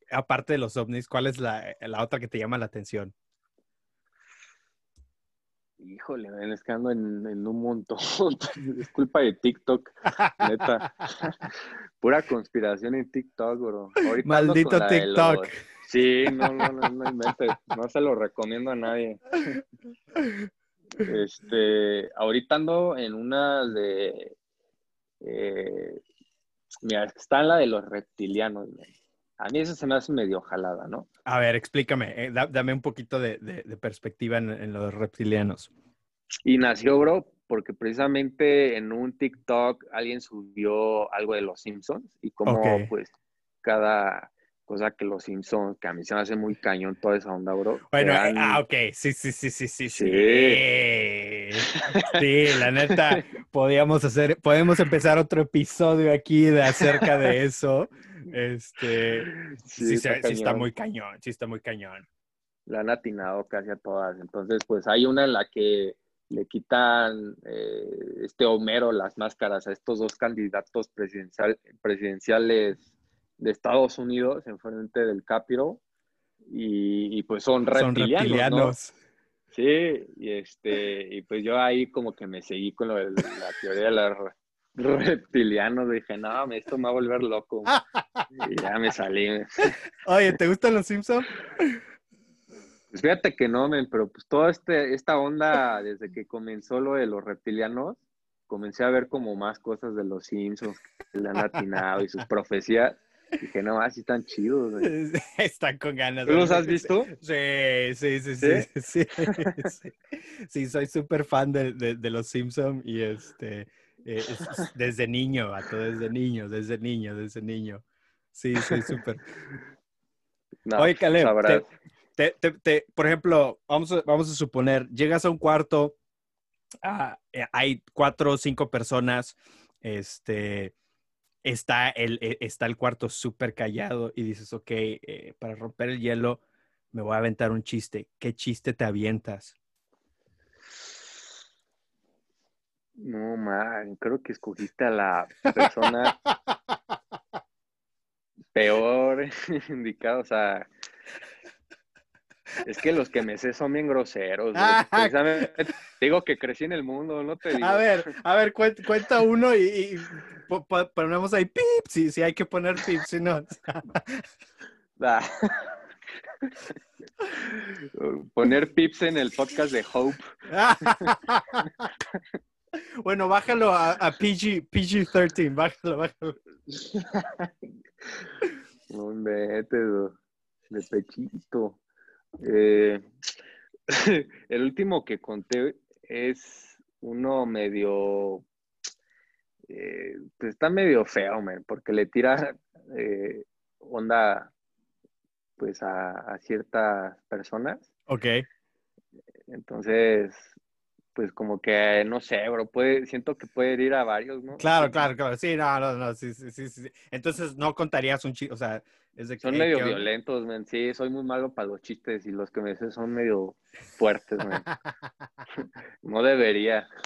aparte de los ovnis, cuál es la, la otra que te llama la atención? Híjole, es que ando en, un montón. es culpa de TikTok, neta. Pura conspiración en TikTok, bro. Maldito TikTok. Sí, no, no, no, no No se lo recomiendo a nadie. Este, ahorita ando en una de. Eh, mira, está en la de los reptilianos. A mí eso se me hace medio jalada, ¿no? A ver, explícame, eh, dame un poquito de, perspectiva en, los reptilianos. Y nació, bro, porque precisamente en un TikTok alguien subió algo de los Simpsons y como pues cada cosa que los Simpsons, que a mí se me hace muy cañón toda esa onda, bro. Bueno, eh, ah, ok, sí, sí, sí, sí, sí, sí. Sí, la neta, podíamos hacer, podemos empezar otro episodio aquí de acerca de eso. Este, sí, sí, está, muy cañón, sí está muy cañón. La han atinado casi a todas. Entonces, pues hay una en la que le quitan eh, este Homero las máscaras a estos dos candidatos presidencial, presidenciales de Estados Unidos en frente del Capitol y, pues son reptilianos. Sí, y este, y pues yo ahí como que me seguí con lo de la teoría de los reptilianos, dije, no, esto me va a volver loco. y ya me salí. Oye, ¿te gustan los Simpsons? Pues fíjate que no, pero pues toda este, esta onda, desde que comenzó lo de los reptilianos, comencé a ver como más cosas de los Simpsons que le han atinado y sus profecías. Dije, no, así están chidos. Están con ganas. ¿Tú los has visto? Sí, sí, sí, sí. Sí, soy súper fan de, los Simpsons y este, eh, desde niño, vato, desde niño, desde niño, desde niño. Sí, soy súper. Oye, Caleb, te, por ejemplo, vamos a, vamos a suponer, llegas a un cuarto, ah, eh, hay cuatro o cinco personas, este, está el, e, está el cuarto súper callado y dices, ok, eh, para romper el hielo me voy a aventar un chiste. ¿Qué chiste te avientas? No, man, creo que escogiste a la persona peor indicada, o sea, es que los que me sé son bien groseros. digo que crecí en el mundo, no te digo. A ver, a ver, cuenta, uno y, ponemos ahí pip, si, si hay que poner pip, si no. Poner pips en el podcast de Hope. bueno, bájalo a, PG, PG-13, bájalo, bájalo. Un método de pechito. Eh, el último que conté es uno medio. Eh, pues está medio feo, man, porque le tira eh, onda pues a, ciertas personas. Ok. Entonces, pues como que, no sé, bro, puede, siento que puede ir a varios, ¿no? Claro, claro, claro, sí, no, no, no, sí, sí, sí, sí. Entonces, no contarías un chiste, o sea, es de que... Son medio violentos, man, sí, soy muy malo para los chistes y los que me dicen son medio fuertes, man. no debería.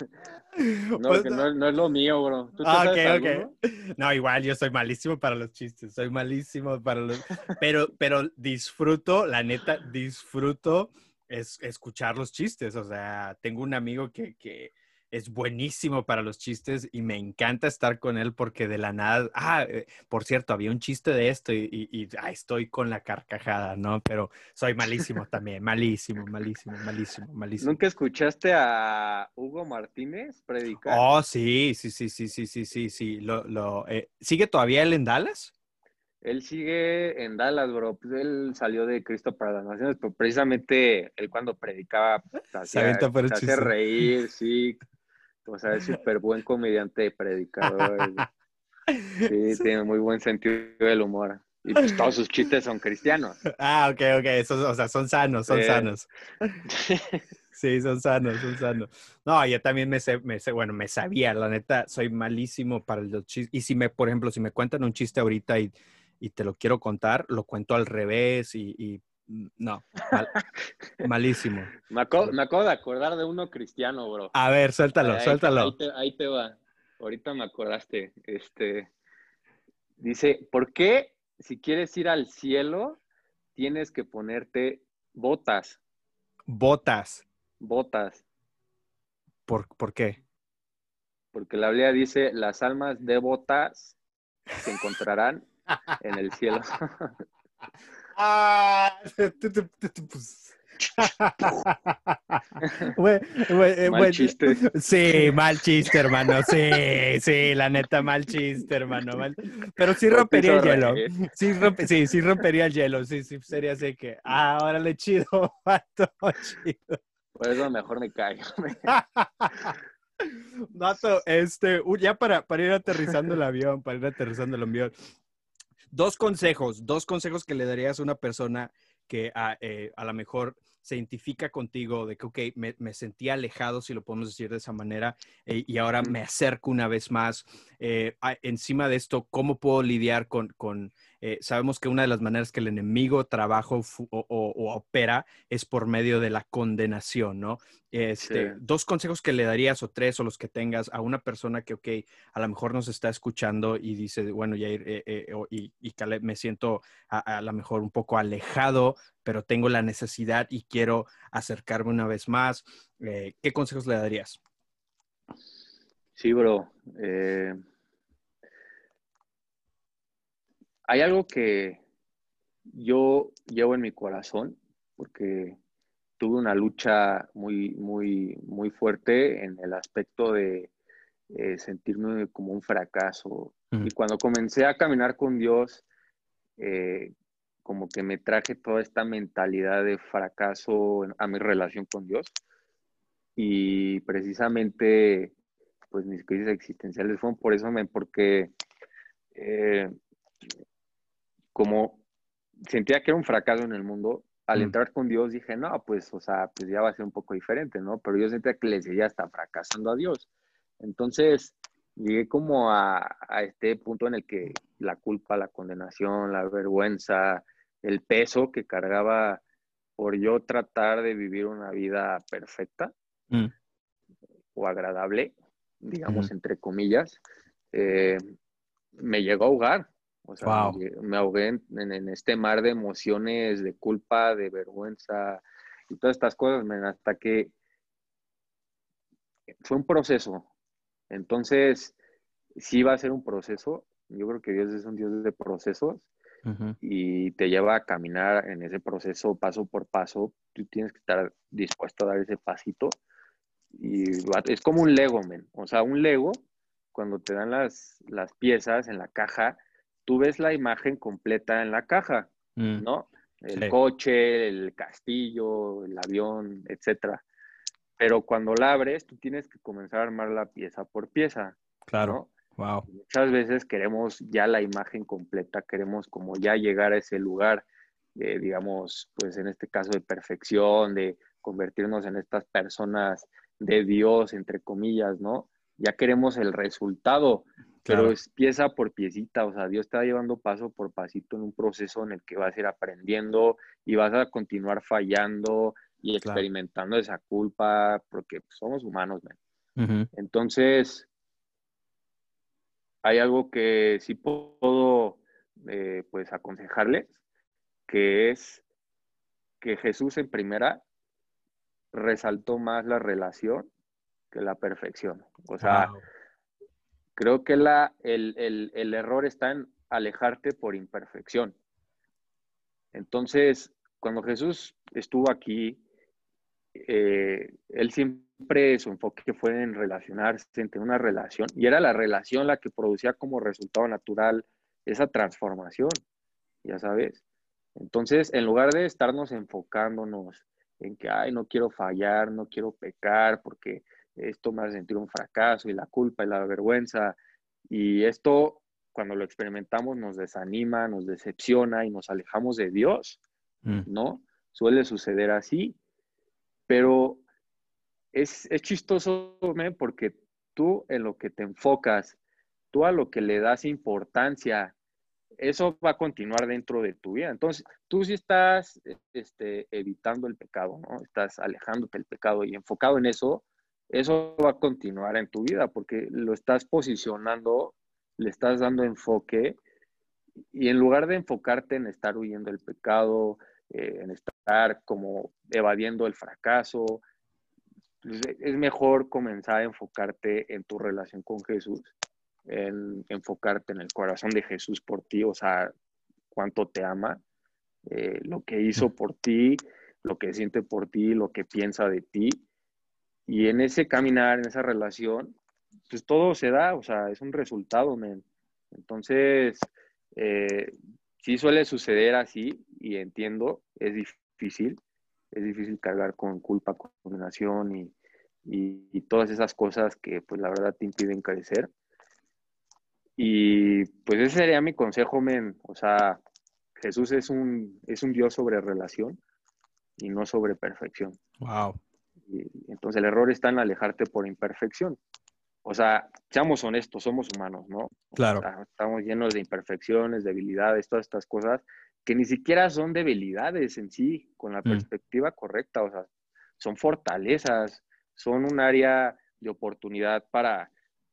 No, pues no, no, es lo mío, bro. ah, ok, ok. No, igual, yo soy malísimo para los chistes, soy malísimo para los... Pero, pero disfruto, la neta, disfruto es escuchar los chistes. O sea, tengo un amigo que, que, es buenísimo para los chistes y me encanta estar con él porque de la nada, ah, eh, por cierto, había un chiste de esto y, y, estoy con la carcajada, ¿no? Pero soy malísimo también, malísimo, malísimo, malísimo, malísimo. ¿Nunca escuchaste a Hugo Martínez predicar? Oh, sí, sí, sí, sí, sí, sí, sí, sí. Lo, lo, eh, ¿Sigue todavía él en Dallas? Él sigue en Dallas, bro. Pues él salió de Cristo para las Naciones, pero precisamente él cuando predicaba pues, se hace reír, sí. O sea, es súper buen comediante predicador. Sí, tiene muy buen sentido del humor. Y pues todos sus chistes son cristianos. Ah, ok, ok. o sea, son sanos, son sanos. Sí, son sanos, son sanos. No, yo también me sé, me sé, bueno, me sabía, la neta, soy malísimo para los chistes. Y si me, por ejemplo, si me cuentan un chiste ahorita y y te lo quiero contar, lo cuento al revés y, mm, no, malísimo. Me acabo, de acordar de uno cristiano, bro. A ver, suéltalo, suéltalo. Ahí te, va. Ahorita me acordaste. Este dice, ¿por qué si quieres ir al cielo tienes que ponerte botas? Botas. Botas. ¿Por, ¿por qué? Porque la Biblia dice, las almas de botas se encontrarán en el cielo. ah, mal chiste. Sí, mal chiste, hermano. Sí, sí, la neta, mal chiste, hermano. Pero sí rompería el hielo. Sí, sí, sí, rompería el hielo. Sí, sí, sería así que. Ah, órale, chido, vato, chido. Por eso mejor me caigo. Vato, este, ya para, para ir aterrizando el avión, para ir aterrizando el avión, Dos consejos, dos consejos que le darías a una persona que a, eh, a lo mejor se identifica contigo de que, ok, me, me sentí alejado, si lo podemos decir de esa manera, eh, y ahora me acerco una vez más. Eh, encima de esto, ¿cómo puedo lidiar con, con eh, sabemos que una de las maneras que el enemigo trabaja o, opera es por medio de la condenación, ¿no? Este, Dos consejos que le darías o tres o los que tengas a una persona que, ok, a lo mejor nos está escuchando y dice, bueno, ya eh, eh, y, y me siento a, lo mejor un poco alejado, pero tengo la necesidad y quiero acercarme una vez más. ¿Qué consejos le darías? Sí, bro hay algo que yo llevo en mi corazón, porque tuve una lucha muy, muy, muy fuerte en el aspecto de eh, sentirme como un fracaso. Y cuando comencé a caminar con Dios, eh, como que me traje toda esta mentalidad de fracaso a mi relación con Dios. Y precisamente, pues mis crisis existenciales fueron por eso, porque eh, como sentía que era un fracaso en el mundo, al mm. entrar con Dios dije, no, pues, o sea, pues ya va a ser un poco diferente, ¿no? Pero yo sentía que le seguía hasta fracasando a Dios. Entonces, llegué como a, este punto en el que la culpa, la condenación, la vergüenza, el peso que cargaba por yo tratar de vivir una vida perfecta mm. o agradable, digamos, entre comillas, eh, me llegó a ahogar. O sea, me, ahogué en, este mar de emociones, de culpa, de vergüenza y todas estas cosas, hasta que fue un proceso. Entonces, sí va a ser un proceso. Yo creo que Dios es un Dios de procesos. y te lleva a caminar en ese proceso paso por paso. Tú tienes que estar dispuesto a dar ese pasito. Y es como un Lego, men. O sea, un Lego, cuando te dan las, las piezas en la caja, tú ves la imagen completa en la caja, mm. ¿no? El coche, el castillo, el avión, etcétera. Pero cuando la abres, tú tienes que comenzar a armar la pieza por pieza. Claro. Wow. Muchas veces queremos ya la imagen completa, queremos como ya llegar a ese lugar, de, digamos, pues en este caso de perfección, de convertirnos en estas personas de Dios, entre comillas, ¿no? Ya queremos el resultado, pero es pieza por piecita, o sea, Dios está llevando paso por pasito en un proceso en el que vas a ir aprendiendo y vas a continuar fallando y experimentando esa culpa, porque somos humanos, Entonces, hay algo que sí puedo eh, pues aconsejarles, que es que Jesús en primera resaltó más la relación que la perfección. O sea, creo que el, error está en alejarte por imperfección. Entonces, cuando Jesús estuvo aquí, eh, él siempre su enfoque fue en relacionarse, en tener una relación, y era la relación la que producía como resultado natural esa transformación, ya sabes. Entonces, en lugar de estarnos enfocándonos en que, ay, no quiero fallar, no quiero pecar, porque esto me hace sentir un fracaso y la culpa y la vergüenza, y esto, cuando lo experimentamos, nos desanima, nos decepciona y nos alejamos de Dios, mm. ¿no? Suele suceder así, pero es, chistoso, porque tú en lo que te enfocas, tú a lo que le das importancia, eso va a continuar dentro de tu vida. Entonces, tú si estás este, evitando el pecado, ¿no? Estás alejándote del pecado y enfocado en eso, eso va a continuar en tu vida porque lo estás posicionando, le estás dando enfoque y en lugar de enfocarte en estar huyendo del pecado, eh, en estar como evadiendo el fracaso, es mejor comenzar a enfocarte en tu relación con Jesús, en enfocarte en el corazón de Jesús por ti, o sea, cuánto te ama, eh, lo que hizo por ti, lo que siente por ti, lo que piensa de ti. Y en ese caminar, en esa relación, pues todo se da, o sea, es un resultado, men. Entonces, eh, sí suele suceder así y entiendo, es difícil, es difícil cargar con culpa, condenación y, y, todas esas cosas que pues la verdad te impiden crecer. Y pues ese sería mi consejo, men. O sea, Jesús es un, es un Dios sobre relación y no sobre perfección. Wow. Entonces el error está en alejarte por imperfección. O sea, seamos honestos, somos humanos, ¿no? Claro. estamos llenos de imperfecciones, debilidades, todas estas cosas que ni siquiera son debilidades en sí, con la mm. perspectiva correcta, o sea, son fortalezas, son un área de oportunidad para,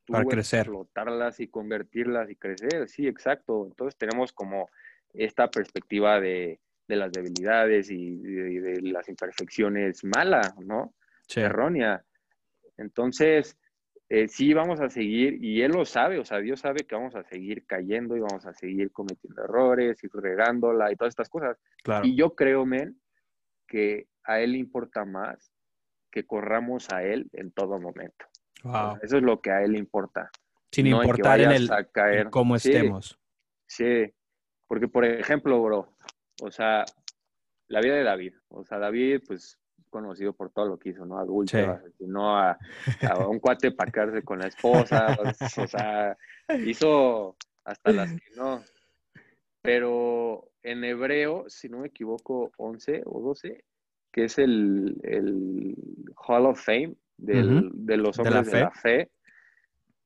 para crecer. explotarlas y convertirlas y crecer. Sí, exacto. Entonces tenemos como esta perspectiva de, las debilidades y de, las imperfecciones mala, ¿no? Errónea. Entonces, eh, sí vamos a seguir, y Él lo sabe, o sea, Dios sabe que vamos a seguir cayendo y vamos a seguir cometiendo errores y regándola y todas estas cosas. Y yo creo, men, que a Él le importa más que corramos a Él en todo momento. eso es lo que a Él le importa. Sin importar en, el, caer. cómo estemos. Sí, porque por ejemplo, bro, o sea, la vida de David, o sea, David, pues conocido por todo lo que hizo, ¿no? Adulto, no a, un cuate para quedarse con la esposa, o sea, hizo hasta las que no. Pero en hebreo, si no me equivoco, 11 o 12, que es el, Hall of Fame de los hombres de la fe.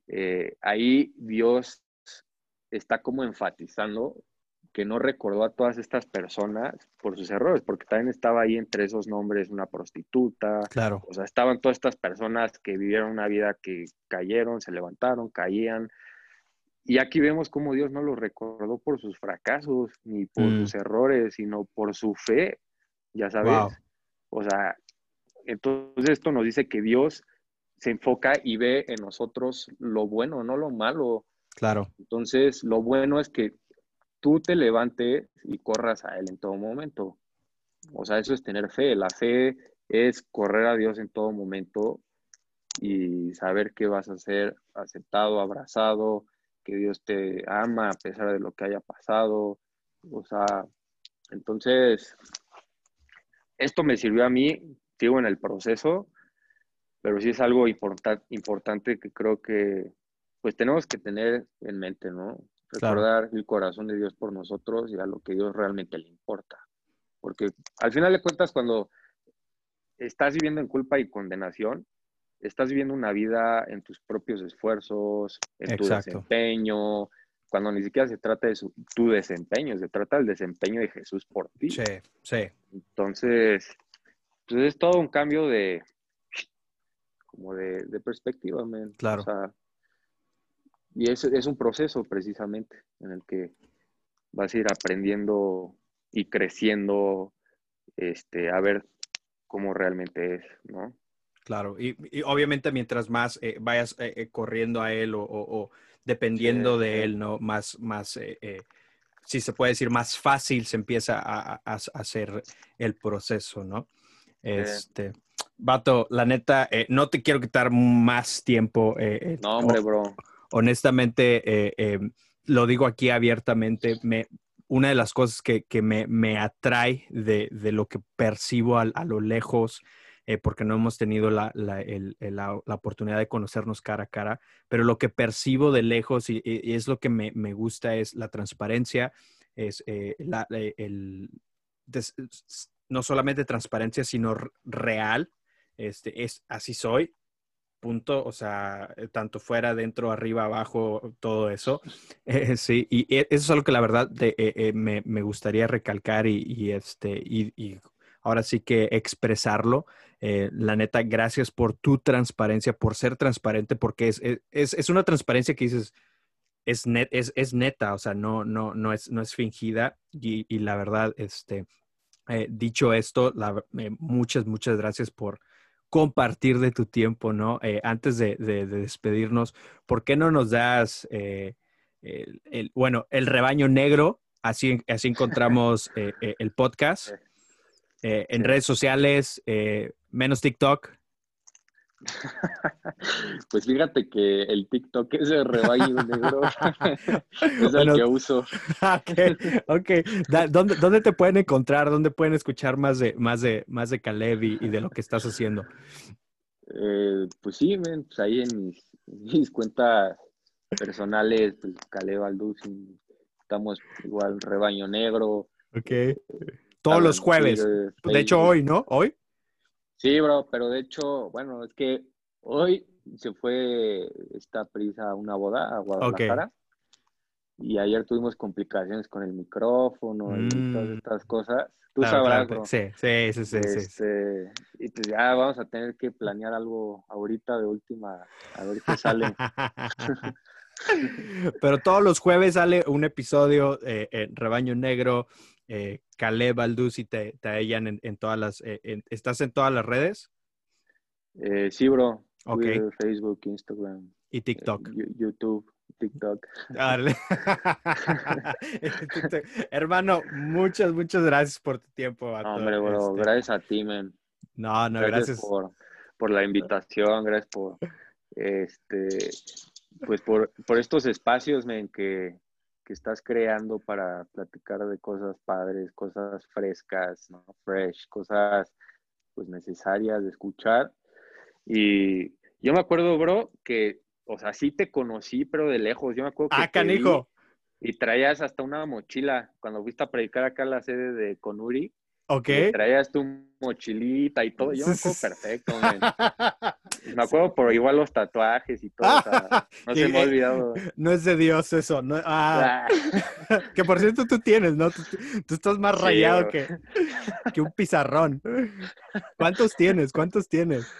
Eh, ahí Dios está como enfatizando que no recordó a todas estas personas por sus errores, porque también estaba ahí entre esos nombres una prostituta. Claro. O sea, estaban todas estas personas que vivieron una vida que cayeron, se levantaron, caían. Y aquí vemos cómo Dios no los recordó por sus fracasos ni por mm. sus errores, sino por su fe, ya sabes. O sea, entonces esto nos dice que Dios se enfoca y ve en nosotros lo bueno, no lo malo. Claro. Entonces, lo bueno es que tú te levantes y corras a Él en todo momento. O sea, eso es tener fe. La fe es correr a Dios en todo momento y saber que vas a ser aceptado, abrazado, que Dios te ama a pesar de lo que haya pasado. O sea, entonces, esto me sirvió a mí, sigo en el proceso, pero sí es algo importante que creo que pues tenemos que tener en mente, ¿no? Recordar el corazón de Dios por nosotros y a lo que Dios realmente le importa. Porque al final de cuentas, cuando estás viviendo en culpa y condenación, estás viviendo una vida en tus propios esfuerzos, en tu desempeño, cuando ni siquiera se trata de tu desempeño, se trata del desempeño de Jesús por ti. Sí, sí. Entonces, pues es todo un cambio de, como de, perspectiva, Claro. Y es, es un proceso precisamente en el que vas a ir aprendiendo y creciendo, este, a ver cómo realmente es, ¿no? Claro, y, obviamente mientras más eh, vayas eh, eh, corriendo a él o, dependiendo de él, ¿no? Más, más, si se puede decir, más fácil se empieza a, hacer el proceso, ¿no? Este, Vato, la neta, no te quiero quitar más tiempo. no, hombre, bro. Honestamente, em, lo digo aquí abiertamente, me, una de las cosas que, me, atrae de, lo que percibo a lo lejos, eh, porque no hemos tenido la, oportunidad de conocernos cara a cara, pero lo que percibo de lejos y, es lo que me, gusta es la transparencia, es eh, el, no solamente transparencia, sino real. Este, es así soy, punto, o sea, eh, tanto fuera, dentro, arriba, abajo, todo eso. sí, y eso es algo que la verdad me, gustaría recalcar y, este, y, ahora sí que expresarlo. Eh, la neta, gracias por tu transparencia, por ser transparente, porque es, es, una transparencia que dices, es, net, es, neta, o sea, no, no, no, es, no es fingida. Y, la verdad, este, eh, dicho esto, eh, muchas, muchas gracias por compartir de tu tiempo, ¿no? antes de, despedirnos, ¿por qué no nos das, el, bueno, el rebaño negro? Así, así encontramos el podcast. Eh, en redes sociales, eh, menos TikTok. Pues fíjate que el TikTok es el rebaño negro. es el que uso. ok, ¿Dónde, te pueden encontrar? ¿Dónde pueden escuchar más de, más de, más de Caleb y, de lo que estás haciendo? Eh, pues sí, pues ahí en mis, cuentas personales, pues Caleb Alduz, estamos igual rebaño negro. Ok. Todos los jueves. De hecho, hoy, ¿no? ¿Hoy? Sí, bro, pero de hecho, bueno, es que hoy se fue esta prisa a una boda a Guadalajara. Y ayer tuvimos complicaciones con el micrófono y todas mm. estas cosas. Tú sabrás, bro. Sí, sí, sí, sí, este, Y pues ya vamos a tener que planear algo ahorita de última, a ver qué sale. Pero todos los jueves sale un episodio eh, en Rebaño Negro eh, Caleb Alduz y te, te hallan en, todas las... Eh, ¿Estás en todas las redes? Eh, sí, bro. Facebook, Instagram. Y TikTok. YouTube, TikTok. Hermano, muchas, muchas gracias por tu tiempo. hombre, bro, este gracias a ti, man. No, no, gracias. Por, por, la invitación, gracias por, este, pues por, por estos espacios, men, que, que estás creando para platicar de cosas padres, cosas frescas, ¿no? Fresh, cosas pues necesarias de escuchar. Y yo me acuerdo, bro, que, o sea, sí te conocí, pero de lejos. Yo me acuerdo que. Ah, canijo. Y traías hasta una mochila cuando fuiste a predicar acá en la sede de Conuri. Ok. traías tu mochilita y todo. Yo me acuerdo perfecto, Me acuerdo por igual los tatuajes y todo. no se me ha eh, olvidado. No es de Dios eso. No, ah. que por cierto tú tienes, ¿no? Tú, estás más rayado que, que un pizarrón. ¿Cuántos tienes? ¿Cuántos tienes?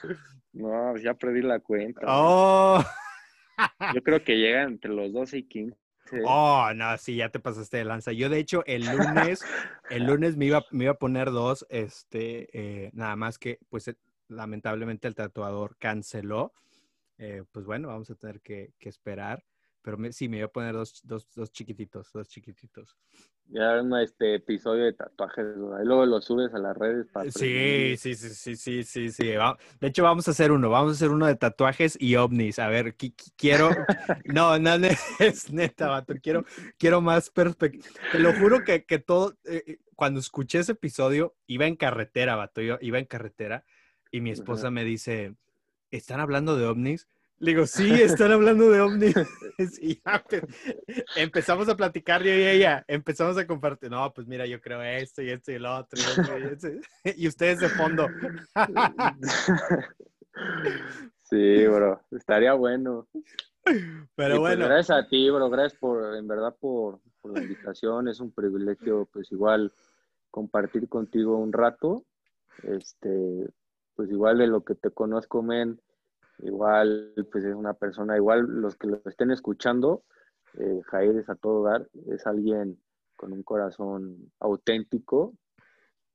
No, pues ya perdí la cuenta. Oh. Yo creo que llegan entre los 12 y 15. Oh, no, sí, ya te pasaste de lanza. Yo, de hecho, el lunes, el lunes me iba, me iba a poner dos, este, eh, nada más que, pues, eh, lamentablemente el tatuador canceló. Eh, pues bueno, vamos a tener que, esperar. Pero sí, me voy a poner dos, dos, dos chiquititos, dos chiquititos. Ya un este episodio de tatuajes, ahí luego lo subes a las redes para Sí, sí, sí, sí, sí, sí, sí. De hecho, vamos a hacer uno, vamos a hacer uno de tatuajes y ovnis. A ver, quiero, no, no, es neta, vato, quiero, quiero más perspectiva. Te lo juro que, que todo, eh, cuando escuché ese episodio, iba en carretera, vato, yo iba en carretera y mi esposa me dice, ¿están hablando de ovnis? Le digo, sí, están hablando de ovnis. y empezamos a platicar yo y ella, empezamos a compartir, no, pues mira, yo creo esto y esto y el otro. Y, ustedes de fondo. sí, bro, estaría bueno. Pero pues, bueno. gracias a ti, bro, gracias por, en verdad, por, por la invitación. Es un privilegio, pues igual, compartir contigo un rato. Este, pues igual de lo que te conozco, men, igual pues es una persona, igual los que lo estén escuchando, eh, Jair es a todo dar, es alguien con un corazón auténtico,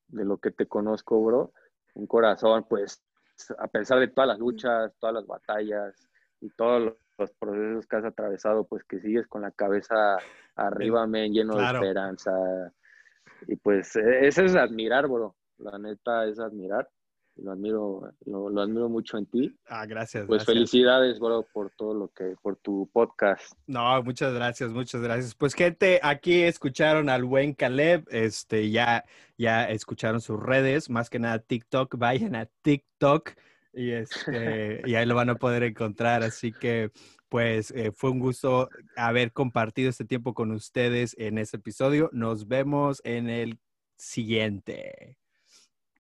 de lo que te conozco, bro, un corazón pues a pesar de todas las luchas, todas las batallas y todos los procesos que has atravesado, pues que sigues con la cabeza arriba, men, lleno de esperanza. Y pues e-, eso es admirar, bro. La neta es admirar lo admiro, lo, admiro mucho en ti. Ah, gracias. Pues felicidades, bro, por todo lo que, por tu podcast. No, muchas gracias, muchas gracias. Pues gente, aquí escucharon al buen Caleb, este, ya, ya escucharon sus redes, más que nada TikTok, vayan a TikTok y este, y ahí lo van a poder encontrar. Así que, pues, eh, fue un gusto haber compartido este tiempo con ustedes en este episodio. Nos vemos en el siguiente.